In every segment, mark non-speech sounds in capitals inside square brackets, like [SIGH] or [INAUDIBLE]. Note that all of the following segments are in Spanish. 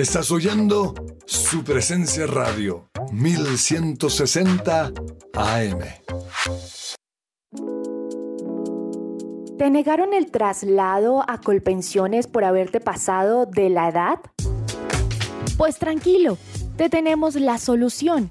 Estás oyendo su presencia radio 1160 AM. ¿Te negaron el traslado a Colpensiones por haberte pasado de la edad? Pues tranquilo, te tenemos la solución.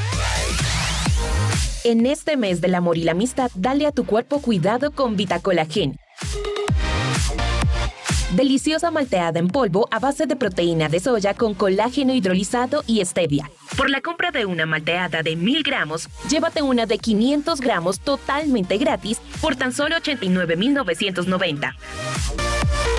En este mes del amor y la amistad, dale a tu cuerpo cuidado con Vitacolagen. Deliciosa malteada en polvo a base de proteína de soya con colágeno hidrolizado y stevia. Por la compra de una malteada de 1000 gramos, llévate una de 500 gramos totalmente gratis por tan solo 89,990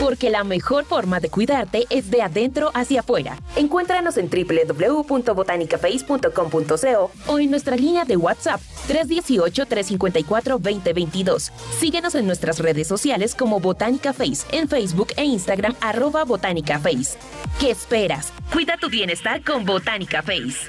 porque la mejor forma de cuidarte es de adentro hacia afuera. Encuéntranos en www.botanicaface.com.co o en nuestra línea de WhatsApp 318-354-2022. Síguenos en nuestras redes sociales como Botánica Face en Facebook e Instagram arroba Botánica Face. ¿Qué esperas? Cuida tu bienestar con Botánica Face.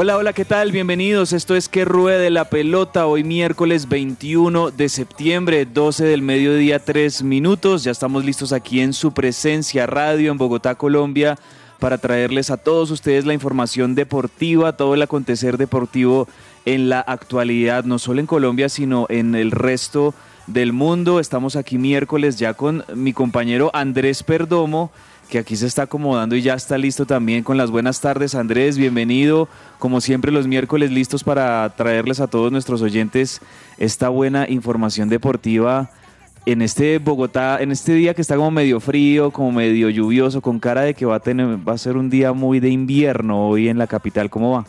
Hola, hola, ¿qué tal? Bienvenidos. Esto es Que Ruede la Pelota. Hoy miércoles 21 de septiembre, 12 del mediodía, 3 minutos. Ya estamos listos aquí en su presencia radio en Bogotá, Colombia, para traerles a todos ustedes la información deportiva, todo el acontecer deportivo en la actualidad, no solo en Colombia, sino en el resto del mundo. Estamos aquí miércoles ya con mi compañero Andrés Perdomo que aquí se está acomodando y ya está listo también con las buenas tardes. Andrés, bienvenido. Como siempre los miércoles listos para traerles a todos nuestros oyentes esta buena información deportiva en este Bogotá, en este día que está como medio frío, como medio lluvioso, con cara de que va a tener, va a ser un día muy de invierno hoy en la capital. ¿Cómo va?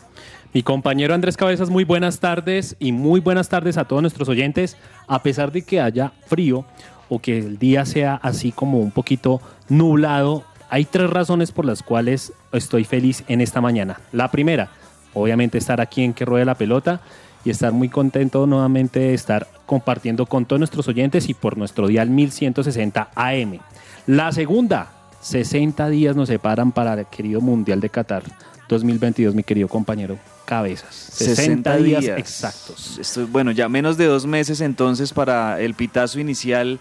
Mi compañero Andrés Cabezas, muy buenas tardes y muy buenas tardes a todos nuestros oyentes. A pesar de que haya frío o que el día sea así como un poquito nublado, hay tres razones por las cuales estoy feliz en esta mañana. La primera, obviamente estar aquí en Que Ruede la Pelota y estar muy contento nuevamente de estar compartiendo con todos nuestros oyentes y por nuestro dial 1160 AM. La segunda, 60 días nos separan para el querido Mundial de Qatar 2022, mi querido compañero Cabezas. 60, días, exactos. Esto, bueno, ya menos de dos meses entonces para el pitazo inicial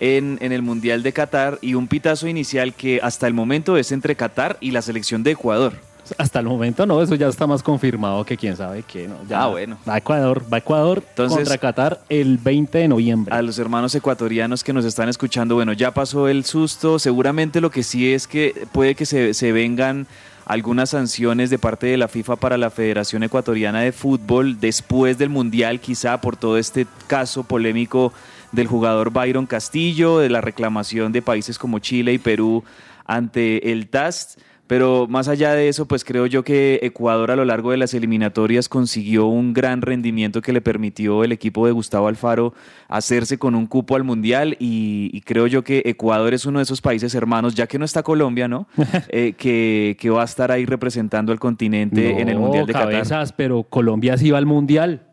en, en el Mundial de Qatar y un pitazo inicial que hasta el momento es entre Qatar y la selección de Ecuador. Hasta el momento no, eso ya está más confirmado que quién sabe qué. ¿no? Ya Ah, bueno. Va a Ecuador, va a Ecuador Entonces- contra Qatar el 20 de noviembre. A los hermanos ecuatorianos que nos están escuchando, bueno, ya pasó el susto. Seguramente lo que sí es que puede que se, se vengan algunas sanciones de parte de la FIFA para la Federación Ecuatoriana de Fútbol después del Mundial, quizá por todo este caso polémico del jugador Byron Castillo, de la reclamación de países como Chile y Perú ante el TAST. Pero más allá de eso, pues creo yo que Ecuador a lo largo de las eliminatorias consiguió un gran rendimiento que le permitió el equipo de Gustavo Alfaro hacerse con un cupo al Mundial y, y creo yo que Ecuador es uno de esos países hermanos, ya que no está Colombia, ¿no? [LAUGHS] Eh, que, que va a estar ahí representando al continente en el Mundial de Qatar. cabezas, pero Colombia sí va al mundial.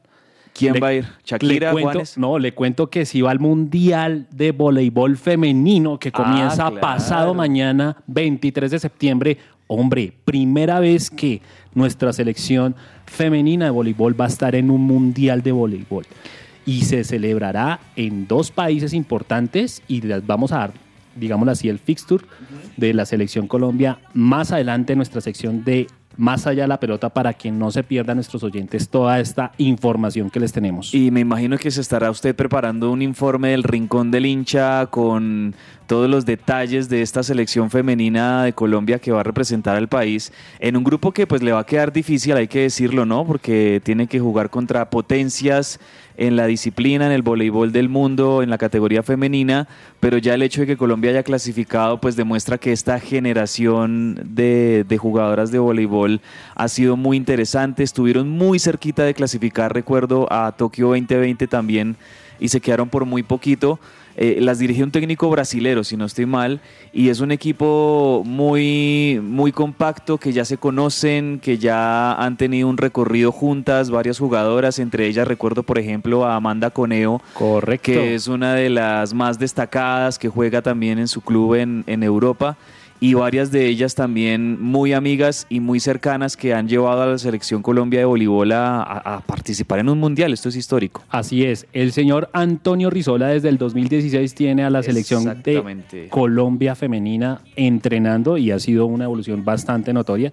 ¿Quién Le- va a ir? ¿Shakira, le cuento, Juanes? No, le cuento que sí va al mundial de voleibol femenino que Ah, comienza claro. pasado mañana, 23 de septiembre. Hombre, primera vez que nuestra selección femenina de voleibol va a estar en un mundial de voleibol. Y se celebrará en dos países importantes y les vamos a dar, digámoslo así, el fixture de la selección Colombia más adelante en nuestra sección de Más allá de la pelota para que no se pierdan nuestros oyentes toda esta información que les tenemos. Y me imagino que se estará usted preparando un informe del Rincón del Hincha con todos los detalles de esta selección femenina de Colombia que va a representar al país en un grupo que pues le va a quedar difícil, hay que decirlo, ¿no? Porque tiene que jugar contra potencias en la disciplina, en el voleibol del mundo, en la categoría femenina, pero ya el hecho de que Colombia haya clasificado pues demuestra que esta generación de, de jugadoras de voleibol ha sido muy interesante, estuvieron muy cerquita de clasificar, recuerdo, a Tokio 2020 también y se quedaron por muy poquito. Eh, las dirige un técnico brasilero, si no estoy mal, y es un equipo muy, muy compacto, que ya se conocen, que ya han tenido un recorrido juntas, varias jugadoras, entre ellas recuerdo, por ejemplo, a Amanda Coneo, Correcto. que es una de las más destacadas, que juega también en su club en, en Europa, y varias de ellas también muy amigas y muy cercanas que han llevado a la selección Colombia de voleibol a, participar en un mundial, esto es histórico. Así es, el señor Antonio Rizola desde el 2016 tiene a la selección de. Colombia femenina entrenando y ha sido una evolución bastante notoria.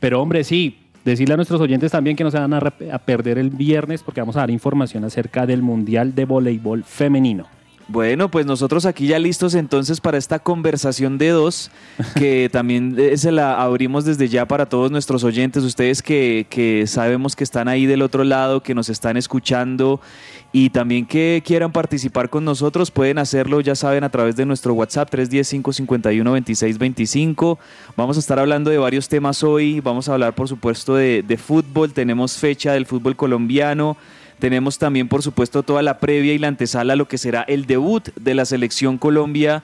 Pero hombre, sí, decirle a nuestros oyentes también que no se van a, a perder el viernes porque vamos a dar información acerca del Mundial de Voleibol Femenino. Bueno, pues nosotros aquí ya listos entonces para esta conversación de dos, que [LAUGHS] también eh, se la abrimos desde ya para todos nuestros oyentes, ustedes que, que sabemos que están ahí del otro lado, que nos están escuchando y también que quieran participar con nosotros, pueden hacerlo, ya saben, a través de nuestro WhatsApp 310-551-2625. Vamos a estar hablando de varios temas hoy, vamos a hablar por supuesto de, de fútbol, tenemos fecha del fútbol colombiano. Tenemos también, por supuesto, toda la previa y la antesala a lo que será el debut de la selección Colombia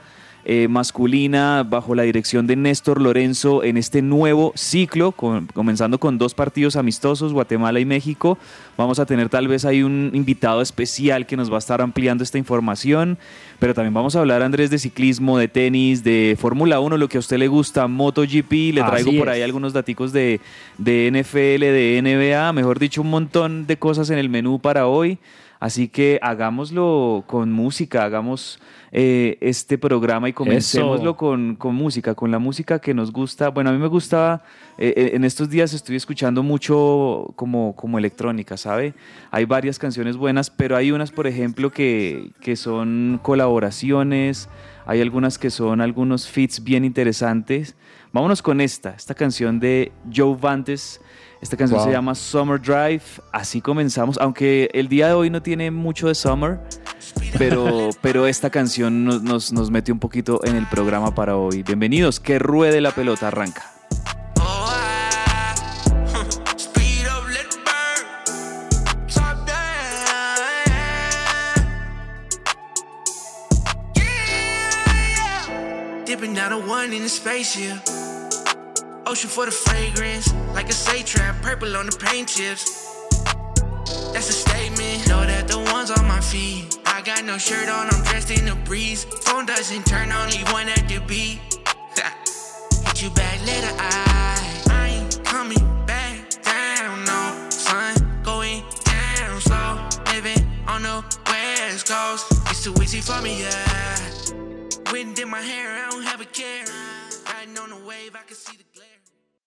eh, masculina bajo la dirección de Néstor Lorenzo en este nuevo ciclo, con- comenzando con dos partidos amistosos, Guatemala y México. Vamos a tener tal vez ahí un invitado especial que nos va a estar ampliando esta información, pero también vamos a hablar, Andrés, de ciclismo, de tenis, de Fórmula 1, lo que a usted le gusta, MotoGP, le Así traigo por es. ahí algunos daticos de, de NFL, de NBA, mejor dicho, un montón de cosas en el menú para hoy. Así que hagámoslo con música, hagamos eh, este programa y comencémoslo con, con música, con la música que nos gusta. Bueno, a mí me gusta, eh, eh, en estos días estoy escuchando mucho como, como electrónica, ¿sabe? Hay varias canciones buenas, pero hay unas, por ejemplo, que, que son colaboraciones, hay algunas que son algunos feats bien interesantes. Vámonos con esta, esta canción de Joe Vantes. Esta canción Wow. se llama Summer Drive. Así comenzamos, aunque el día de hoy no tiene mucho de summer, pero, [LAUGHS] pero esta canción nos, nos, nos mete un poquito en el programa para hoy. Bienvenidos, que ruede la pelota, arranca. Speed up, let it burn. Top down. Yeah. Dipping down a one in the spaceship. Ocean for the fragrance. Like a say trap, purple on the paint chips. That's a statement. Know that the ones on my feet. I got no shirt on, I'm dressed in the breeze. Phone doesn't turn, only one at the beat. Hit you back, letter I. I ain't coming back down, no. Sun going down slow. Living on the west coast. It's too easy for me, yeah. Wind in my hair, I don't have a care. Riding on the wave, I can see the glare.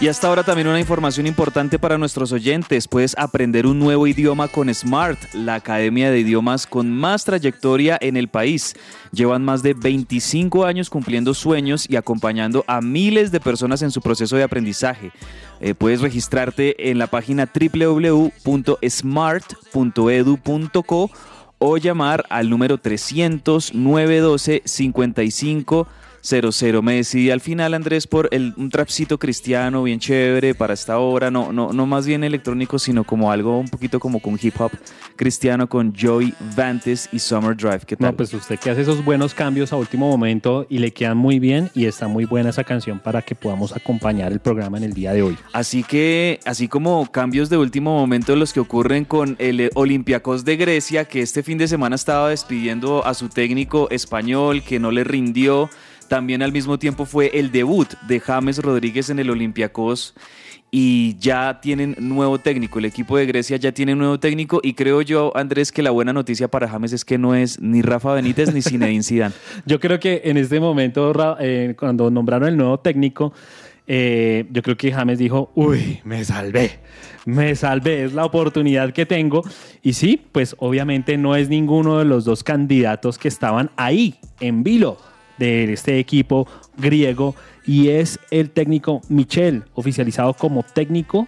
Y hasta ahora también una información importante para nuestros oyentes. Puedes aprender un nuevo idioma con Smart, la academia de idiomas con más trayectoria en el país. Llevan más de 25 años cumpliendo sueños y acompañando a miles de personas en su proceso de aprendizaje. Eh, puedes registrarte en la página www.smart.edu.co o llamar al número 300 912 55 00. Me decidí al final, Andrés, por el, un trapcito cristiano bien chévere para esta hora, no, no, no más bien electrónico, sino como algo un poquito como con hip hop cristiano con Joy Vantes y Summer Drive. ¿Qué tal? No, pues usted que hace esos buenos cambios a último momento y le quedan muy bien y está muy buena esa canción para que podamos acompañar el programa en el día de hoy. Así que, así como cambios de último momento los que ocurren con el Olympiacos de Grecia, que este fin de semana estaba despidiendo a su técnico español, que no le rindió. También al mismo tiempo fue el debut de James Rodríguez en el Olympiacos y ya tienen nuevo técnico. El equipo de Grecia ya tiene nuevo técnico y creo yo, Andrés, que la buena noticia para James es que no es ni Rafa Benítez ni Zinedine [LAUGHS] Zidane. yo creo que en este momento, eh, cuando nombraron el nuevo técnico, eh, yo creo que James dijo, uy, me salvé, me salvé, es la oportunidad que tengo. Y sí, pues obviamente no es ninguno de los dos candidatos que estaban ahí, en vilo de este equipo griego y es el técnico Michel, oficializado como técnico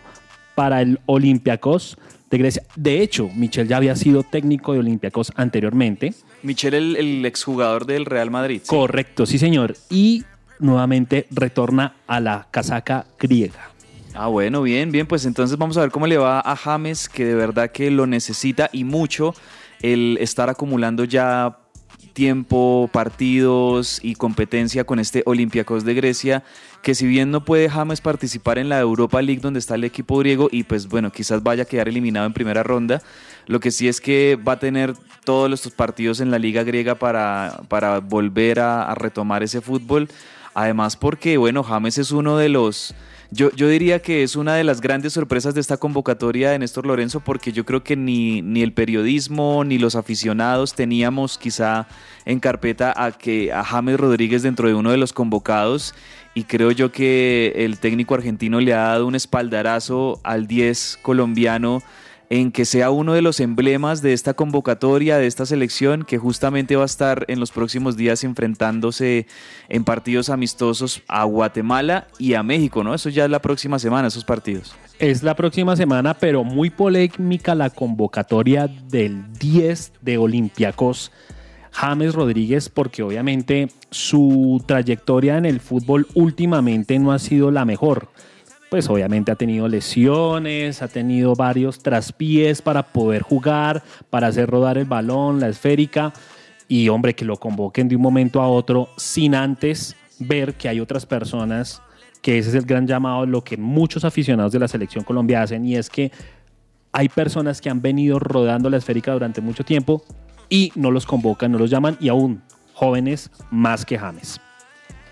para el Olympiacos de Grecia. De hecho, Michel ya había sido técnico de Olympiacos anteriormente. Michel, el, el exjugador del Real Madrid. Correcto, sí señor. Y nuevamente retorna a la casaca griega. Ah, bueno, bien, bien, pues entonces vamos a ver cómo le va a James, que de verdad que lo necesita y mucho el estar acumulando ya tiempo, partidos y competencia con este Olympiacos de Grecia, que si bien no puede James participar en la Europa League donde está el equipo griego y pues bueno, quizás vaya a quedar eliminado en primera ronda, lo que sí es que va a tener todos estos partidos en la liga griega para, para volver a, a retomar ese fútbol, además porque bueno, James es uno de los yo, yo diría que es una de las grandes sorpresas de esta convocatoria de Néstor Lorenzo porque yo creo que ni, ni el periodismo ni los aficionados teníamos quizá en carpeta a que a James Rodríguez dentro de uno de los convocados. Y creo yo que el técnico argentino le ha dado un espaldarazo al 10 colombiano en que sea uno de los emblemas de esta convocatoria, de esta selección, que justamente va a estar en los próximos días enfrentándose en partidos amistosos a Guatemala y a México, ¿no? Eso ya es la próxima semana, esos partidos. Es la próxima semana, pero muy polémica la convocatoria del 10 de Olympiacos. James Rodríguez porque obviamente su trayectoria en el fútbol últimamente no ha sido la mejor pues obviamente ha tenido lesiones, ha tenido varios traspiés para poder jugar, para hacer rodar el balón, la esférica, y hombre, que lo convoquen de un momento a otro sin antes ver que hay otras personas, que ese es el gran llamado, lo que muchos aficionados de la selección Colombia hacen, y es que hay personas que han venido rodando la esférica durante mucho tiempo y no los convocan, no los llaman, y aún jóvenes más que James.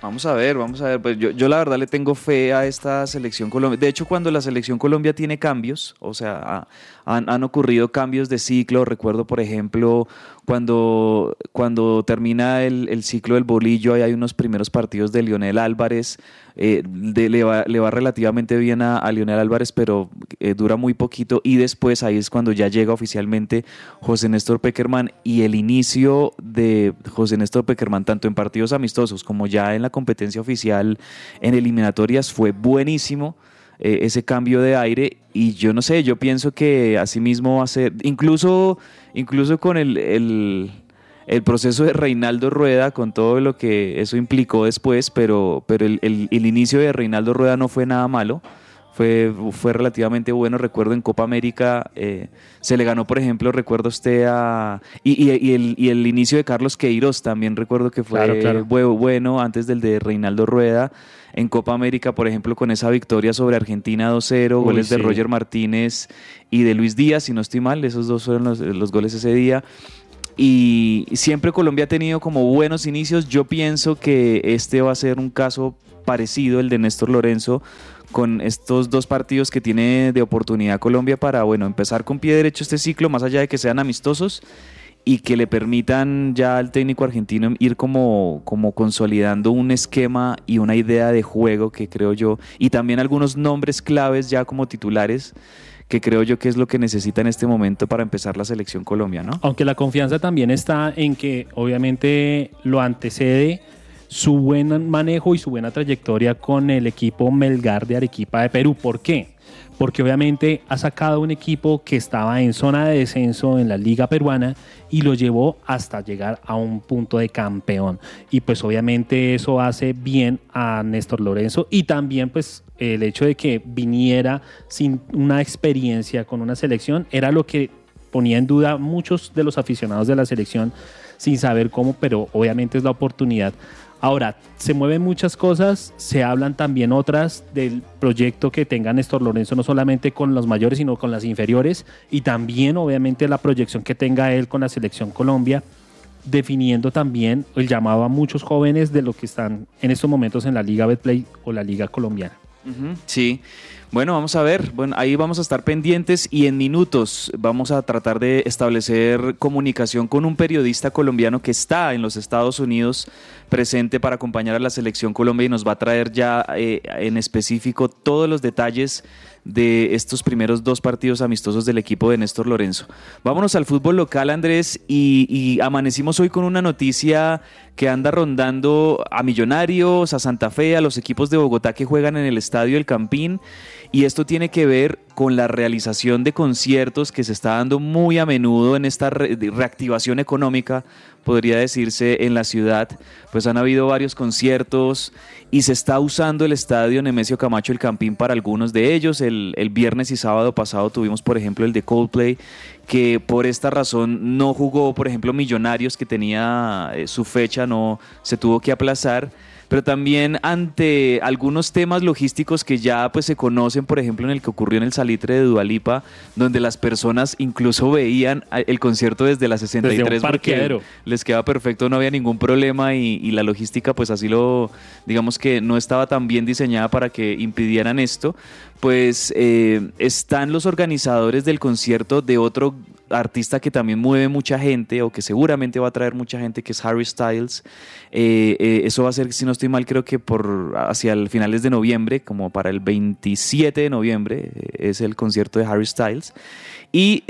Vamos a ver, vamos a ver. Pues yo, yo la verdad le tengo fe a esta selección Colombia. De hecho, cuando la selección Colombia tiene cambios, o sea, han, han ocurrido cambios de ciclo. Recuerdo, por ejemplo, cuando, cuando termina el, el, ciclo del bolillo, ahí hay unos primeros partidos de Lionel Álvarez. Eh, le, va, le, va, relativamente bien a, a Lionel Álvarez, pero eh, dura muy poquito. Y después ahí es cuando ya llega oficialmente José Néstor Peckerman. Y el inicio de José Néstor Peckerman, tanto en partidos amistosos como ya en la competencia oficial en eliminatorias, fue buenísimo. Eh, ese cambio de aire y yo no sé, yo pienso que asimismo va a ser, incluso, incluso con el, el, el, proceso de Reinaldo Rueda, con todo lo que eso implicó después, pero, pero el, el, el inicio de Reinaldo Rueda no fue nada malo. Fue, fue, relativamente bueno. Recuerdo en Copa América eh, se le ganó, por ejemplo, recuerdo usted a. Y, y, y, el, y, el, inicio de Carlos Queiroz también recuerdo que fue claro, claro. bueno antes del de Reinaldo Rueda. En Copa América, por ejemplo, con esa victoria sobre Argentina 2-0, goles sí. de Roger Martínez y de Luis Díaz, si no estoy mal, esos dos fueron los, los goles ese día. Y siempre Colombia ha tenido como buenos inicios. Yo pienso que este va a ser un caso parecido, el de Néstor Lorenzo, con estos dos partidos que tiene de oportunidad Colombia para, bueno, empezar con pie derecho este ciclo, más allá de que sean amistosos, y que le permitan ya al técnico argentino ir como, como consolidando un esquema y una idea de juego que creo yo, y también algunos nombres claves ya como titulares que creo yo que es lo que necesita en este momento para empezar la selección Colombia, ¿no? Aunque la confianza también está en que obviamente lo antecede su buen manejo y su buena trayectoria con el equipo Melgar de Arequipa de Perú. ¿Por qué? Porque obviamente ha sacado un equipo que estaba en zona de descenso en la liga peruana y lo llevó hasta llegar a un punto de campeón. Y pues obviamente eso hace bien a Néstor Lorenzo y también pues el hecho de que viniera sin una experiencia con una selección era lo que ponía en duda muchos de los aficionados de la selección sin saber cómo, pero obviamente es la oportunidad. Ahora, se mueven muchas cosas, se hablan también otras del proyecto que tenga Néstor Lorenzo, no solamente con los mayores, sino con las inferiores, y también obviamente la proyección que tenga él con la selección Colombia, definiendo también el llamado a muchos jóvenes de lo que están en estos momentos en la Liga Betplay o la Liga Colombiana. Sí. Bueno, vamos a ver. Bueno, ahí vamos a estar pendientes y en minutos vamos a tratar de establecer comunicación con un periodista colombiano que está en los Estados Unidos presente para acompañar a la selección Colombia y nos va a traer ya eh, en específico todos los detalles de estos primeros dos partidos amistosos del equipo de Néstor Lorenzo. Vámonos al fútbol local, Andrés, y, y, amanecimos hoy con una noticia que anda rondando a Millonarios, a Santa Fe, a los equipos de Bogotá que juegan en el estadio El Campín, y esto tiene que ver con la realización de conciertos que se está dando muy a menudo en esta re reactivación económica, podría decirse, en la ciudad. Pues han habido varios conciertos y se está usando el estadio Nemesio Camacho El Campín para algunos de ellos. El, el viernes y sábado pasado tuvimos, por ejemplo, el de Coldplay, que por esta razón no jugó, por ejemplo, Millonarios, que tenía eh, su fecha, no se tuvo que aplazar. Pero también ante algunos temas logísticos que ya pues se conocen, por ejemplo en el que ocurrió en el Salitre de Dualipa, donde las personas incluso veían el concierto desde la 63 desde porque les quedaba perfecto, no había ningún problema y, y, la logística pues así lo, digamos que no estaba tan bien diseñada para que impidieran esto, pues eh, están los organizadores del concierto de otro artista que también mueve mucha gente o que seguramente va a traer mucha gente, que es Harry Styles. Eh, eh, eso va a ser, si no estoy mal, creo que por hacia el finales de noviembre, como para el 27 de noviembre, es el concierto de Harry Styles. Y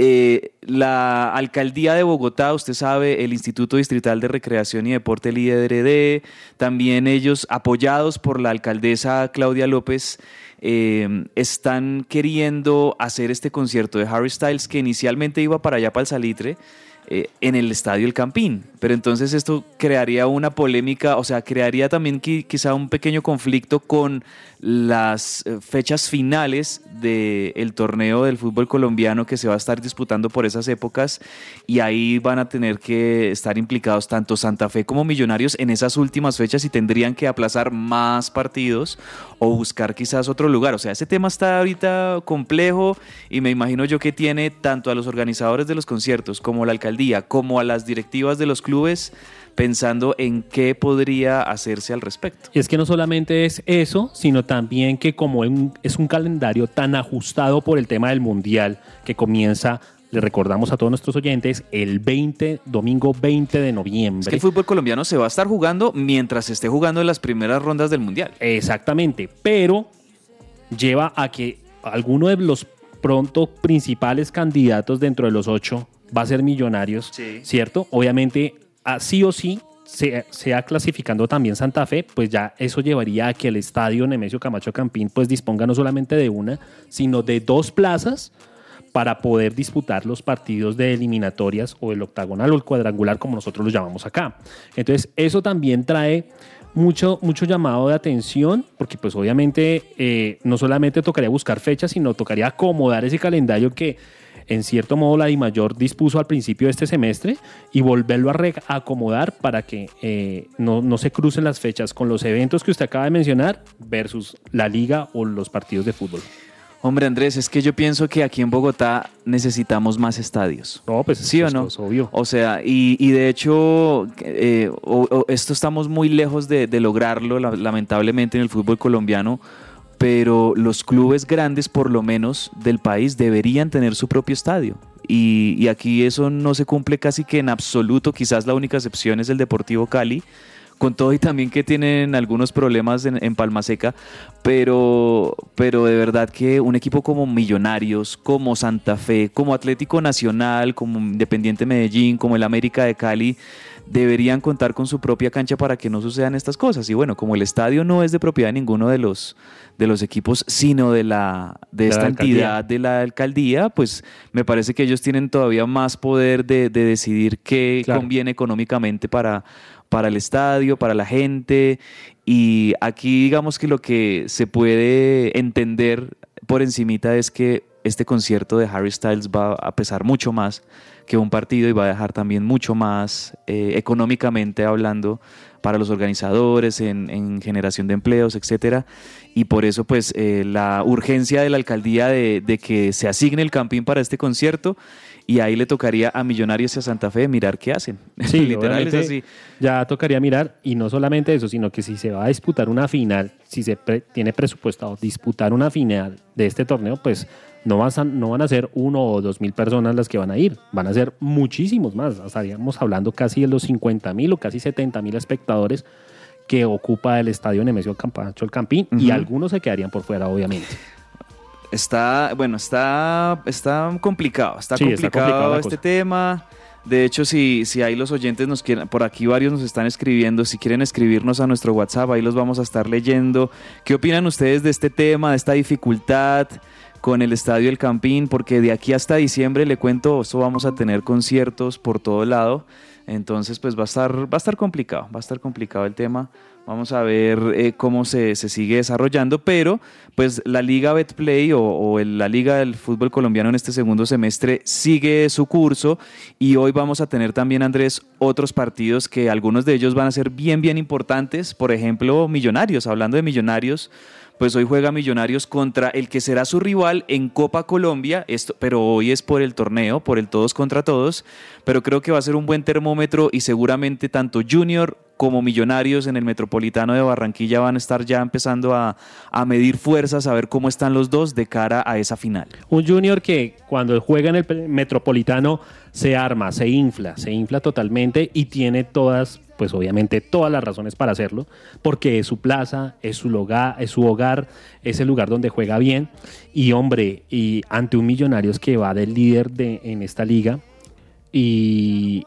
la alcaldía de Bogotá, usted sabe, el Instituto Distrital de Recreación y Deporte, el IDRD, también ellos apoyados por la alcaldesa Claudia López, eh, están queriendo hacer este concierto de Harry Styles que inicialmente iba para allá, para el Salitre, eh, en el estadio El Campín. Pero entonces esto crearía una polémica, o sea, crearía también quizá un pequeño conflicto con las eh, fechas finales del torneo del fútbol colombiano que se va a estar disputando por esas épocas y ahí van a tener que estar implicados tanto Santa Fe como Millonarios en esas últimas fechas y tendrían que aplazar más partidos o buscar quizás otro lugar. O sea, ese tema está ahorita complejo y me imagino yo que tiene tanto a los organizadores de los conciertos como la alcaldía como a las directivas de los clubes pensando en qué podría hacerse al respecto. Y es que no solamente es eso, sino también que como es un calendario tan ajustado por el tema del Mundial que comienza le recordamos a todos nuestros oyentes, el 20, domingo 20 de noviembre. Es que el fútbol colombiano se va a estar jugando mientras se esté jugando en las primeras rondas del Mundial. Exactamente, pero lleva a que alguno de los pronto principales candidatos dentro de los ocho va a ser Millonarios, sí. ¿cierto? Obviamente sí o sí sea, clasificando también Santa Fe, pues ya eso llevaría a que el estadio Nemesio Camacho Campín pues disponga no solamente de una, sino de dos plazas para poder disputar los partidos de eliminatorias o el octagonal o el cuadrangular como nosotros lo llamamos acá. Entonces eso también trae mucho, mucho llamado de atención, porque pues obviamente eh, no solamente tocaría buscar fechas, sino tocaría acomodar ese calendario que en cierto modo la DIMAYOR dispuso al principio de este semestre y volverlo a acomodar para que eh, no, no se crucen las fechas con los eventos que usted acaba de mencionar versus la liga o los partidos de fútbol. Hombre, Andrés, es que yo pienso que aquí en Bogotá necesitamos más estadios. No, pues sí o no. Es obvio. O sea, y, y de hecho, eh, o, o esto estamos muy lejos de, de lograrlo, lamentablemente, en el fútbol colombiano pero los clubes grandes, por lo menos del país, deberían tener su propio estadio. y, aquí eso no se cumple casi que en absoluto, quizás la única excepción es el Deportivo Cali, con todo y también que tienen algunos problemas en, en Palma Seca, pero, pero de verdad que un equipo como Millonarios, como Santa Fe, como Atlético Nacional, como Independiente Medellín, como el América de Cali, deberían contar con su propia cancha para que no sucedan estas cosas. Y bueno, como el estadio no es de propiedad de ninguno de los, de los equipos, sino de, la, de, esta entidad de la alcaldía, pues me parece que ellos tienen todavía más poder de, de decidir qué Claro. conviene económicamente para, para el estadio, para la gente. Y aquí digamos que lo que se puede entender por encimita es que este concierto de Harry Styles va a pesar mucho más que un partido y va a dejar también mucho más eh, económicamente hablando para los organizadores, en, en generación de empleos, etcétera. Y por eso, pues, eh, la urgencia de la alcaldía de, de que se asigne el campín para este concierto y ahí le tocaría a Millonarios y a Santa Fe mirar qué hacen. [LAUGHS] Sí, literal es así. Ya tocaría mirar, y no solamente eso, sino que si se va a disputar una final, si se pre- tiene presupuestado disputar una final de este torneo, pues no, vas a- no van a ser uno o dos mil personas las que van a ir, van a ser muchísimos más. Estaríamos hablando casi de los 50 mil o casi 70 mil espectadores que ocupa el estadio Nemesio Campacho El Campín, y algunos se quedarían por fuera, obviamente. Está, bueno, está, está complicado, está Sí, está complicado este cosa. tema. De hecho, si, si ahí los oyentes nos quieren, por aquí varios nos están escribiendo, si quieren escribirnos a nuestro WhatsApp, ahí los vamos a estar leyendo. ¿Qué opinan ustedes de este tema, de esta dificultad con el Estadio El Campín? Porque de aquí hasta diciembre, le cuento, esto vamos a tener conciertos por todo lado. Entonces, pues va a estar, va a estar complicado, va a estar complicado el tema. Vamos a ver eh, cómo se, se sigue desarrollando, pero pues la Liga Betplay o, la Liga del Fútbol Colombiano en este segundo semestre sigue su curso y hoy vamos a tener también, Andrés, otros partidos que algunos de ellos van a ser bien, bien importantes. Por ejemplo, Millonarios, hablando de Millonarios, pues hoy juega Millonarios contra el que será su rival en Copa Colombia, esto, pero hoy es por el torneo, por el todos contra todos, pero creo que va a ser un buen termómetro y seguramente tanto Junior como Millonarios en el Metropolitano de Barranquilla van a estar ya empezando a, a medir fuerzas, a ver cómo están los dos de cara a esa final. Un Junior que cuando juega en el Metropolitano se arma, se infla, se infla totalmente y tiene todas, pues obviamente todas las razones para hacerlo, porque es su plaza, es su hogar, es su hogar, es el lugar donde juega bien y hombre, y ante un Millonarios que va del líder de, en esta liga y,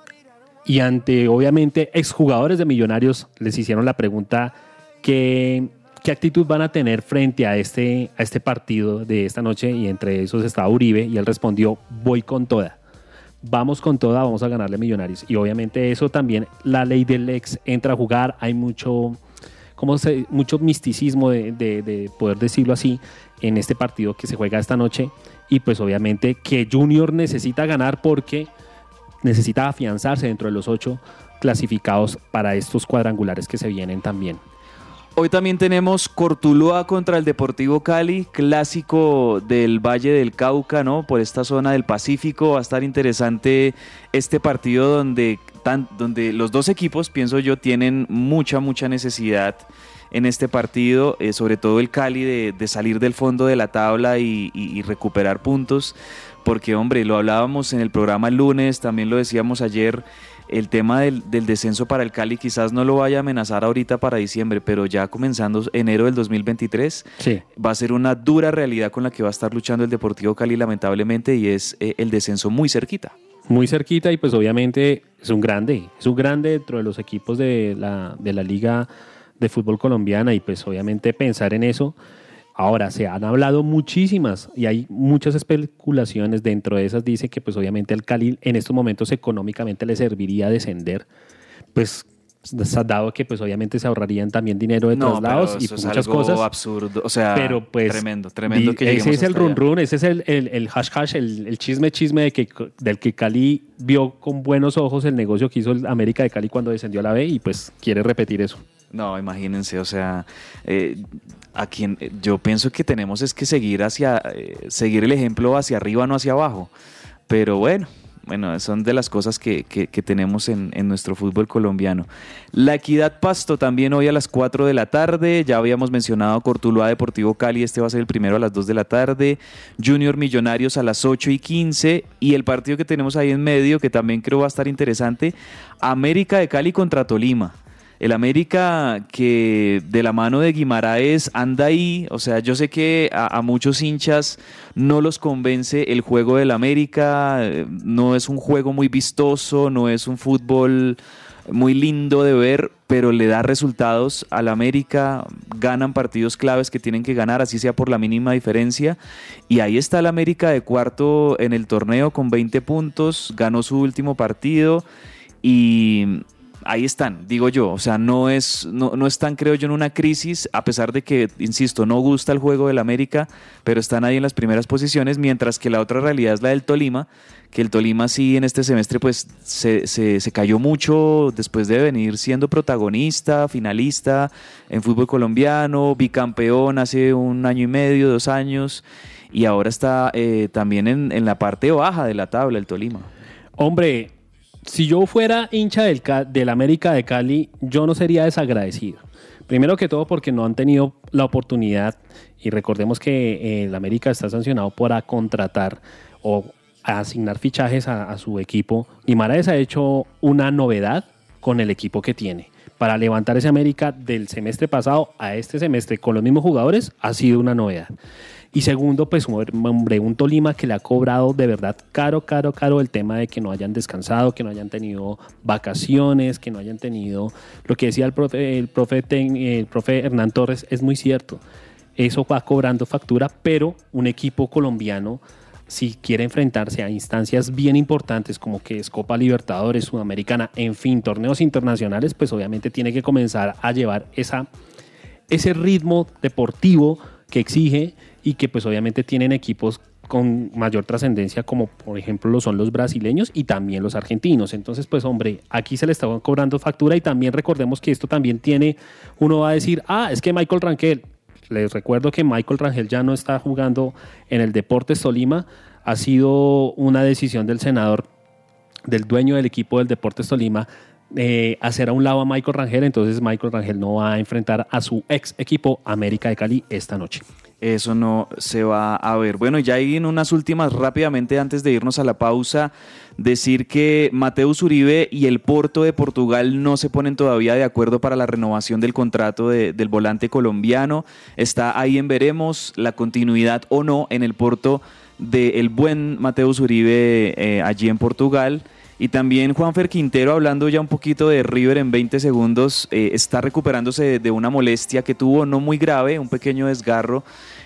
y ante obviamente exjugadores de Millonarios les hicieron la pregunta que ¿Qué actitud van a tener frente a este, a este partido de esta noche? Y entre esos estaba Uribe y él respondió, voy con toda. Vamos con toda, vamos a ganarle Millonarios. Y obviamente eso también, la ley del ex entra a jugar, hay mucho, ¿cómo se, mucho misticismo, de, de- de poder decirlo así, en este partido que se juega esta noche. Y pues obviamente que Junior necesita ganar porque necesita afianzarse dentro de los ocho clasificados para estos cuadrangulares que se vienen también. Hoy también tenemos Cortuluá contra el Deportivo Cali, clásico del Valle del Cauca, ¿no? Por esta zona del Pacífico. Va a estar interesante este partido donde, donde los dos equipos, pienso yo, tienen mucha, mucha necesidad en este partido, eh, sobre todo el Cali, de, salir del fondo de la tabla y- y recuperar puntos. Porque, hombre, lo hablábamos en el programa el lunes, también lo decíamos ayer, el tema del, del descenso para el Cali quizás no lo vaya a amenazar ahorita para diciembre, pero ya comenzando enero del 2023 Sí. va a ser una dura realidad con la que va a estar luchando el Deportivo Cali lamentablemente y es eh, el descenso muy cerquita. muy cerquita y pues obviamente es un grande, es un grande dentro de los equipos de la, de la liga de fútbol colombiana y pues obviamente pensar en eso. Ahora, se han hablado muchísimas y hay muchas especulaciones, dentro de esas dice que pues obviamente al Cali en estos momentos económicamente le serviría descender, pues dado que pues obviamente se ahorrarían también dinero de No, traslados y es muchas algo cosas. absurdo, o sea, pero pues tremendo, tremendo que ese es el run run, ese es el, el, el hash hash, el, el chisme chisme de que, del que Cali vio con buenos ojos el negocio que hizo el América de Cali cuando descendió a la B y pues quiere repetir eso. No, imagínense, o sea, eh, a quien eh, yo pienso que tenemos es que seguir hacia, eh, seguir el ejemplo hacia arriba, no hacia abajo. Pero bueno, bueno, son de las cosas que, que- que tenemos en, en nuestro fútbol colombiano. La Equidad Pasto también hoy a las 4 de la tarde. Ya habíamos mencionado Cortuluá Deportivo Cali, este va a ser el primero a las 2 de la tarde. Junior Millonarios a las 8 y 15. Y el partido que tenemos ahí en medio, que también creo va a estar interesante, América de Cali contra Tolima. El América que de la mano de Guimaraes anda ahí, o sea, yo sé que a, a muchos hinchas no los convence el juego del América, eh, no es un juego muy vistoso, no es un fútbol muy lindo de ver, pero le da resultados al América, ganan partidos claves que tienen que ganar, así sea por la mínima diferencia, y ahí está el América de cuarto en el torneo con 20 puntos, ganó su último partido y ahí están, digo yo. O sea, no, es, no, no están, creo yo, en una crisis, a pesar de que, insisto, no gusta el juego del América, pero están ahí en las primeras posiciones, mientras que la otra realidad es la del Tolima, que el Tolima sí en este semestre pues se, se- se cayó mucho después de venir siendo protagonista, finalista en fútbol colombiano, bicampeón hace un año y medio, dos años, y ahora está eh, también en, en la parte baja de la tabla el Tolima. Hombre, si yo fuera hincha del, del América de Cali, yo no sería desagradecido. Primero que todo porque no han tenido la oportunidad y recordemos que eh, el América está sancionado por contratar o asignar fichajes a, a su equipo. Guimaraes ha hecho una novedad con el equipo que tiene. Para levantar ese América del semestre pasado a este semestre con los mismos jugadores ha sido una novedad. Y segundo, pues hombre, un Tolima que le ha cobrado de verdad caro, caro, caro el tema de que no hayan descansado, que no hayan tenido vacaciones, que no hayan tenido lo que decía el profe, el profe, el profe Hernán Torres, es muy cierto. Eso va cobrando factura, pero un equipo colombiano, si quiere enfrentarse a instancias bien importantes como que es Copa Libertadores, Sudamericana, en fin, torneos internacionales, pues obviamente tiene que comenzar a llevar esa, ese ritmo deportivo que exige y que pues obviamente tienen equipos con mayor trascendencia como por ejemplo lo son los brasileños y también los argentinos. Entonces pues hombre, aquí se le estaban cobrando factura y también recordemos que esto también tiene, uno va a decir, ah, es que Michael Rangel, les recuerdo que Michael Rangel ya no está jugando en el Deportes Tolima, ha sido una decisión del senador, del dueño del equipo del Deportes Tolima, eh, hacer a un lado a Michael Rangel, entonces Michael Rangel no va a enfrentar a su ex equipo América de Cali esta noche. Eso no se va a ver. Bueno, ya ahí en unas últimas rápidamente antes de irnos a la pausa, decir que Mateus Uribe y el Porto de Portugal no se ponen todavía de acuerdo para la renovación del contrato de- del volante colombiano. Está ahí en veremos la continuidad o no en el Porto del buen Mateus Uribe eh, allí en Portugal. Y también Juanfer Quintero, hablando ya un poquito de River en 20 segundos, eh, está recuperándose de, una molestia que tuvo, no muy grave, un pequeño desgarro,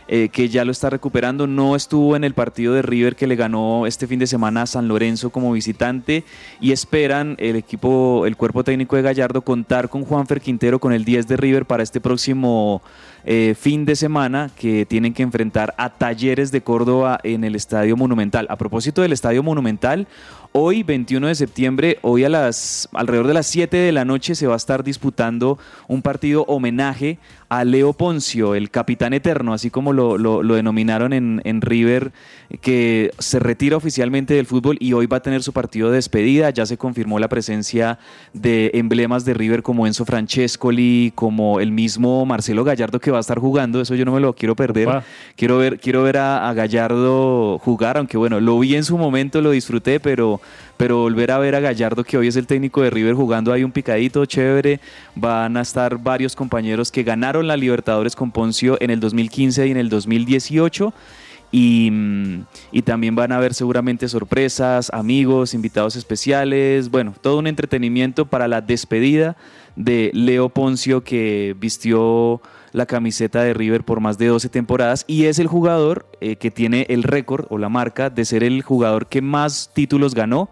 eh, que ya lo está recuperando. No estuvo en el partido de River que le ganó este fin de semana a San Lorenzo como visitante y esperan el equipo, el cuerpo técnico de Gallardo contar con Juanfer Quintero, con el 10 de River para este próximo eh, fin de semana que tienen que enfrentar a Talleres de Córdoba en el Estadio Monumental. A propósito del Estadio Monumental, hoy 21 de septiembre, hoy a las alrededor de las 7 de la noche se va a estar disputando un partido homenaje a Leo Poncio, el capitán eterno, así como lo, lo- lo denominaron en, en River, que se retira oficialmente del fútbol y hoy va a tener su partido de despedida. Ya se confirmó la presencia de emblemas de River como Enzo Francescoli, como el mismo Marcelo Gallardo que va a estar jugando. Eso yo no me lo quiero perder. Opa. Quiero ver, quiero ver a, a Gallardo jugar, aunque bueno, lo vi en su momento, lo disfruté, pero, pero volver a ver a Gallardo, que hoy es el técnico de River, jugando ahí un picadito chévere. Van a estar varios compañeros que ganaron la Libertadores con Poncio en el 2015 y en el 2018. Y, mm, y también van a haber seguramente sorpresas, amigos, invitados especiales, bueno, todo un entretenimiento para la despedida de Leo Poncio que vistió la camiseta de River por más de 12 temporadas y es el jugador eh, que tiene el récord o la marca de ser el jugador que más títulos ganó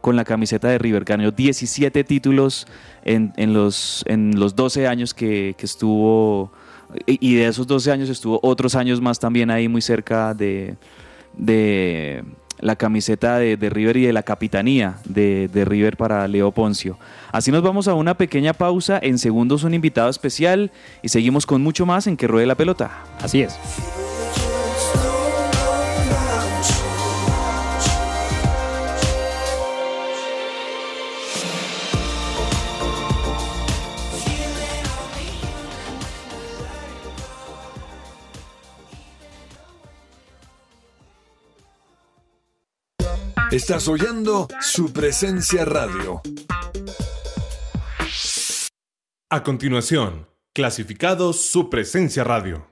con la camiseta de River. Ganó 17 títulos en, los, en los 12 años que, estuvo y de esos 12 años estuvo otros años más también ahí muy cerca de la camiseta de, de River y de la capitanía de, de River para Leo Poncio. Así nos vamos a una pequeña pausa, en segundos un invitado especial y seguimos con mucho más en Que Ruede la Pelota. Así es. Estás oyendo su presencia radio. A continuación, clasificados su presencia radio.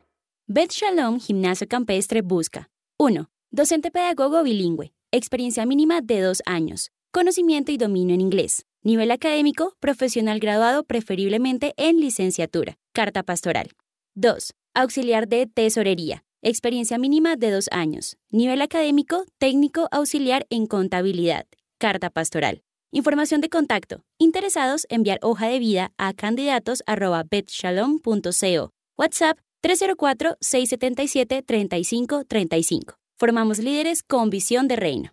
Bet Shalom Gimnasio Campestre busca 1. Docente pedagogo bilingüe. Experiencia mínima de dos años. Conocimiento y dominio en inglés. Nivel académico, profesional graduado preferiblemente en licenciatura. Carta pastoral. 2. Auxiliar de tesorería. Experiencia mínima de dos años. Nivel académico, técnico auxiliar en contabilidad. Carta pastoral. Información de contacto. Interesados, enviar hoja de vida a candidatos.betshalom.co. WhatsApp 304-677-3535. Formamos líderes con visión de reino.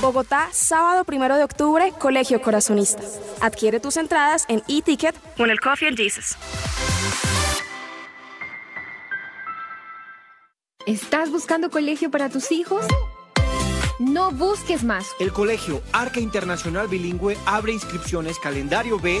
Bogotá, sábado 1 de octubre, Colegio Corazonista. Adquiere tus entradas en e-ticket o en el Coffee and Jesus. ¿Estás buscando colegio para tus hijos? No busques más. El Colegio Arca Internacional Bilingüe abre inscripciones calendario B.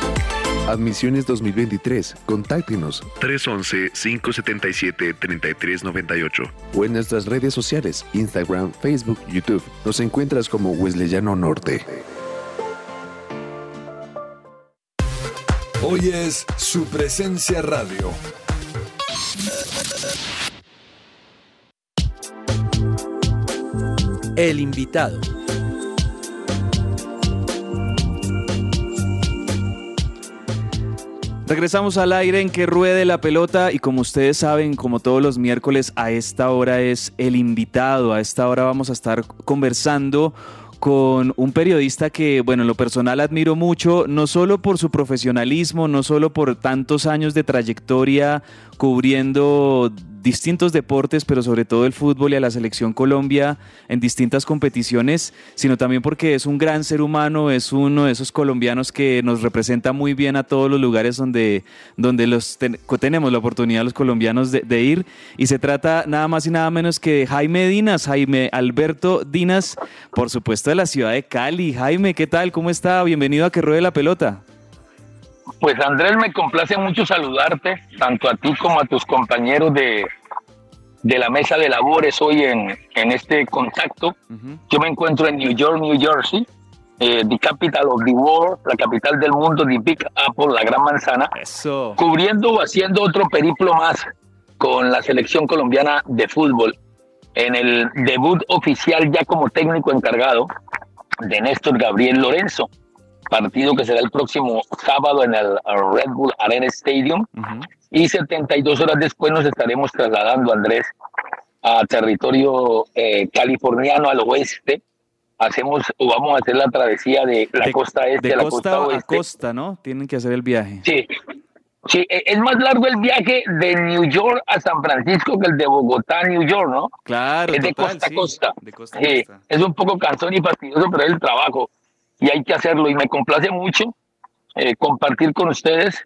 Admisiones 2023. Contáctenos 311-577-3398 o en nuestras redes sociales, Instagram, Facebook, YouTube. Nos encuentras como Wesleyano Norte. Hoy es su presencia radio. El invitado. Regresamos al aire en que ruede la pelota y como ustedes saben, como todos los miércoles a esta hora es el invitado. A esta hora vamos a estar conversando con un periodista que, bueno, en lo personal admiro mucho, no solo por su profesionalismo, no solo por tantos años de trayectoria cubriendo distintos deportes, pero sobre todo el fútbol y a la selección Colombia en distintas competiciones, sino también porque es un gran ser humano, es uno de esos colombianos que nos representa muy bien a todos los lugares donde, donde los tenemos la oportunidad los colombianos de, ir. Y se trata nada más y nada menos que Jaime Dinas, Jaime Alberto Dinas, por supuesto de la ciudad de Cali. Jaime, ¿qué tal? ¿Cómo está? Bienvenido a Que Ruede la Pelota. Pues Andrés, me complace mucho saludarte, tanto a ti como a tus compañeros de, de la mesa de labores hoy en, en este contacto. Yo me encuentro en New York, New Jersey, eh, the capital of the world, la capital del mundo, the Big Apple, la gran manzana, Eso. cubriendo o haciendo otro periplo más con la selección colombiana de fútbol en el debut oficial ya como técnico encargado de Néstor Gabriel Lorenzo partido que será el próximo sábado en el Red Bull Arena Stadium. Y 72 horas después nos estaremos trasladando, Andrés, a territorio eh, californiano al oeste. Hacemos o vamos a hacer la travesía de la de, costa este de a la costa, costa oeste. a costa, ¿no? Tienen que hacer el viaje. Sí, Sí, e- es más largo el viaje de New York a San Francisco que el de Bogotá a New York, ¿no? Claro, Es de total, costa a sí, costa. de costa Sí, costa. es un poco cansón y fastidioso, pero es el trabajo y hay que hacerlo. Y me complace mucho eh, compartir con ustedes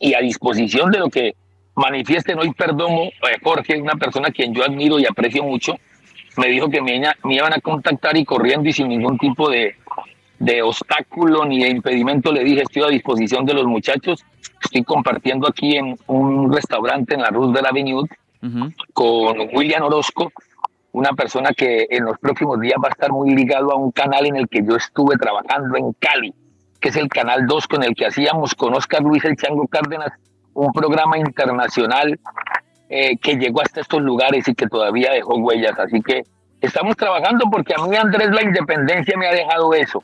y a disposición de lo que manifiesten hoy Perdomo, eh, Jorge, una persona a quien yo admiro y aprecio mucho, me dijo que me, me iban a contactar y corriendo y sin ningún tipo de, de obstáculo ni de impedimento le dije estoy a disposición de los muchachos. Estoy compartiendo aquí en un restaurante en la Roosevelt Avenue con William Orozco, una persona que en los próximos días va a estar muy ligado a un canal en el que yo estuve trabajando en Cali, que es el Canal 2 con el que hacíamos con Oscar Luis El Chango Cárdenas un programa internacional eh, que llegó hasta estos lugares y que todavía dejó huellas. Así que estamos trabajando porque a mí Andrés la independencia me ha dejado eso.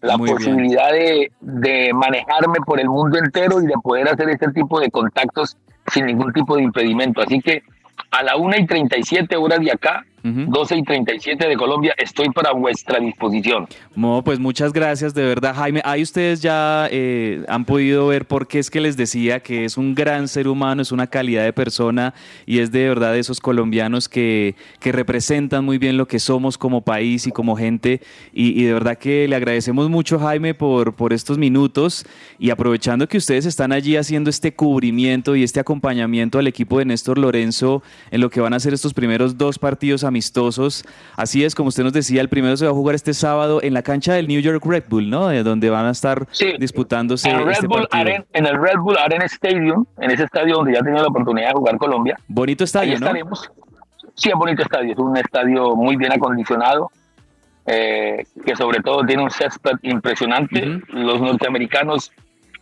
La Muy posibilidad de, de manejarme por el mundo entero y de poder hacer este tipo de contactos sin ningún tipo de impedimento. Así que a la 1 y 37 horas de acá, 12 y 37 de Colombia, estoy para vuestra disposición. No, pues muchas gracias, de verdad, Jaime. Ahí ustedes ya eh, han podido ver por qué es que les decía que es un gran ser humano, es una calidad de persona y es de verdad de esos colombianos que, que representan muy bien lo que somos como país y como gente. Y, y de verdad que le agradecemos mucho, Jaime, por, por estos minutos y aprovechando que ustedes están allí haciendo este cubrimiento y este acompañamiento al equipo de Néstor Lorenzo en lo que van a ser estos primeros dos partidos amistosos. Así es, como usted nos decía, el primero se va a jugar este sábado en la cancha del New York Red Bull, ¿no? De donde van a estar disputándose En el, Red este Bull partido. Arena, en el Red Bull Arena Stadium, en ese estadio donde ya he tenido la oportunidad de jugar Colombia. Bonito estadio, Ahí ¿no? estaremos. Sí, es bonito estadio, es un estadio muy bien acondicionado, eh, que sobre todo tiene un césped impresionante. Los norteamericanos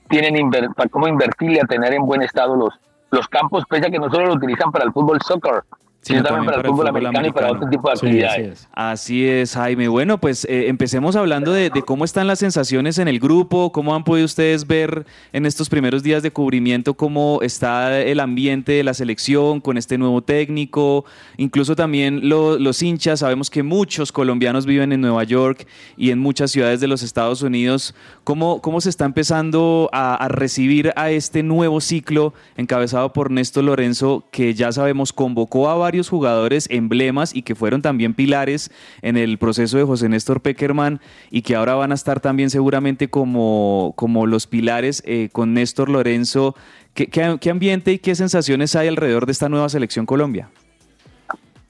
tienen inver- para cómo invertirle a tener en buen estado los, los campos, pese a que no solo lo utilizan para el fútbol soccer, sino también para el fútbol americano, y para otro tipo de actividades. Así es, Jaime. Bueno, pues eh, empecemos hablando de, de cómo están las sensaciones en el grupo, cómo han podido ustedes ver en estos primeros días de cubrimiento cómo está el ambiente de la selección con este nuevo técnico, incluso también lo- los hinchas. Sabemos que muchos colombianos viven en Nueva York y en muchas ciudades de los Estados Unidos. ¿Cómo, cómo se está empezando a, a recibir a este nuevo ciclo encabezado por Néstor Lorenzo, que ya sabemos convocó a varios jugadores emblemas y que fueron también pilares en el proceso de José Néstor Peckerman y que ahora van a estar también seguramente como, como los pilares eh, con Néstor Lorenzo? ¿Qué, qué, qué ambiente y qué sensaciones hay alrededor de esta nueva selección Colombia?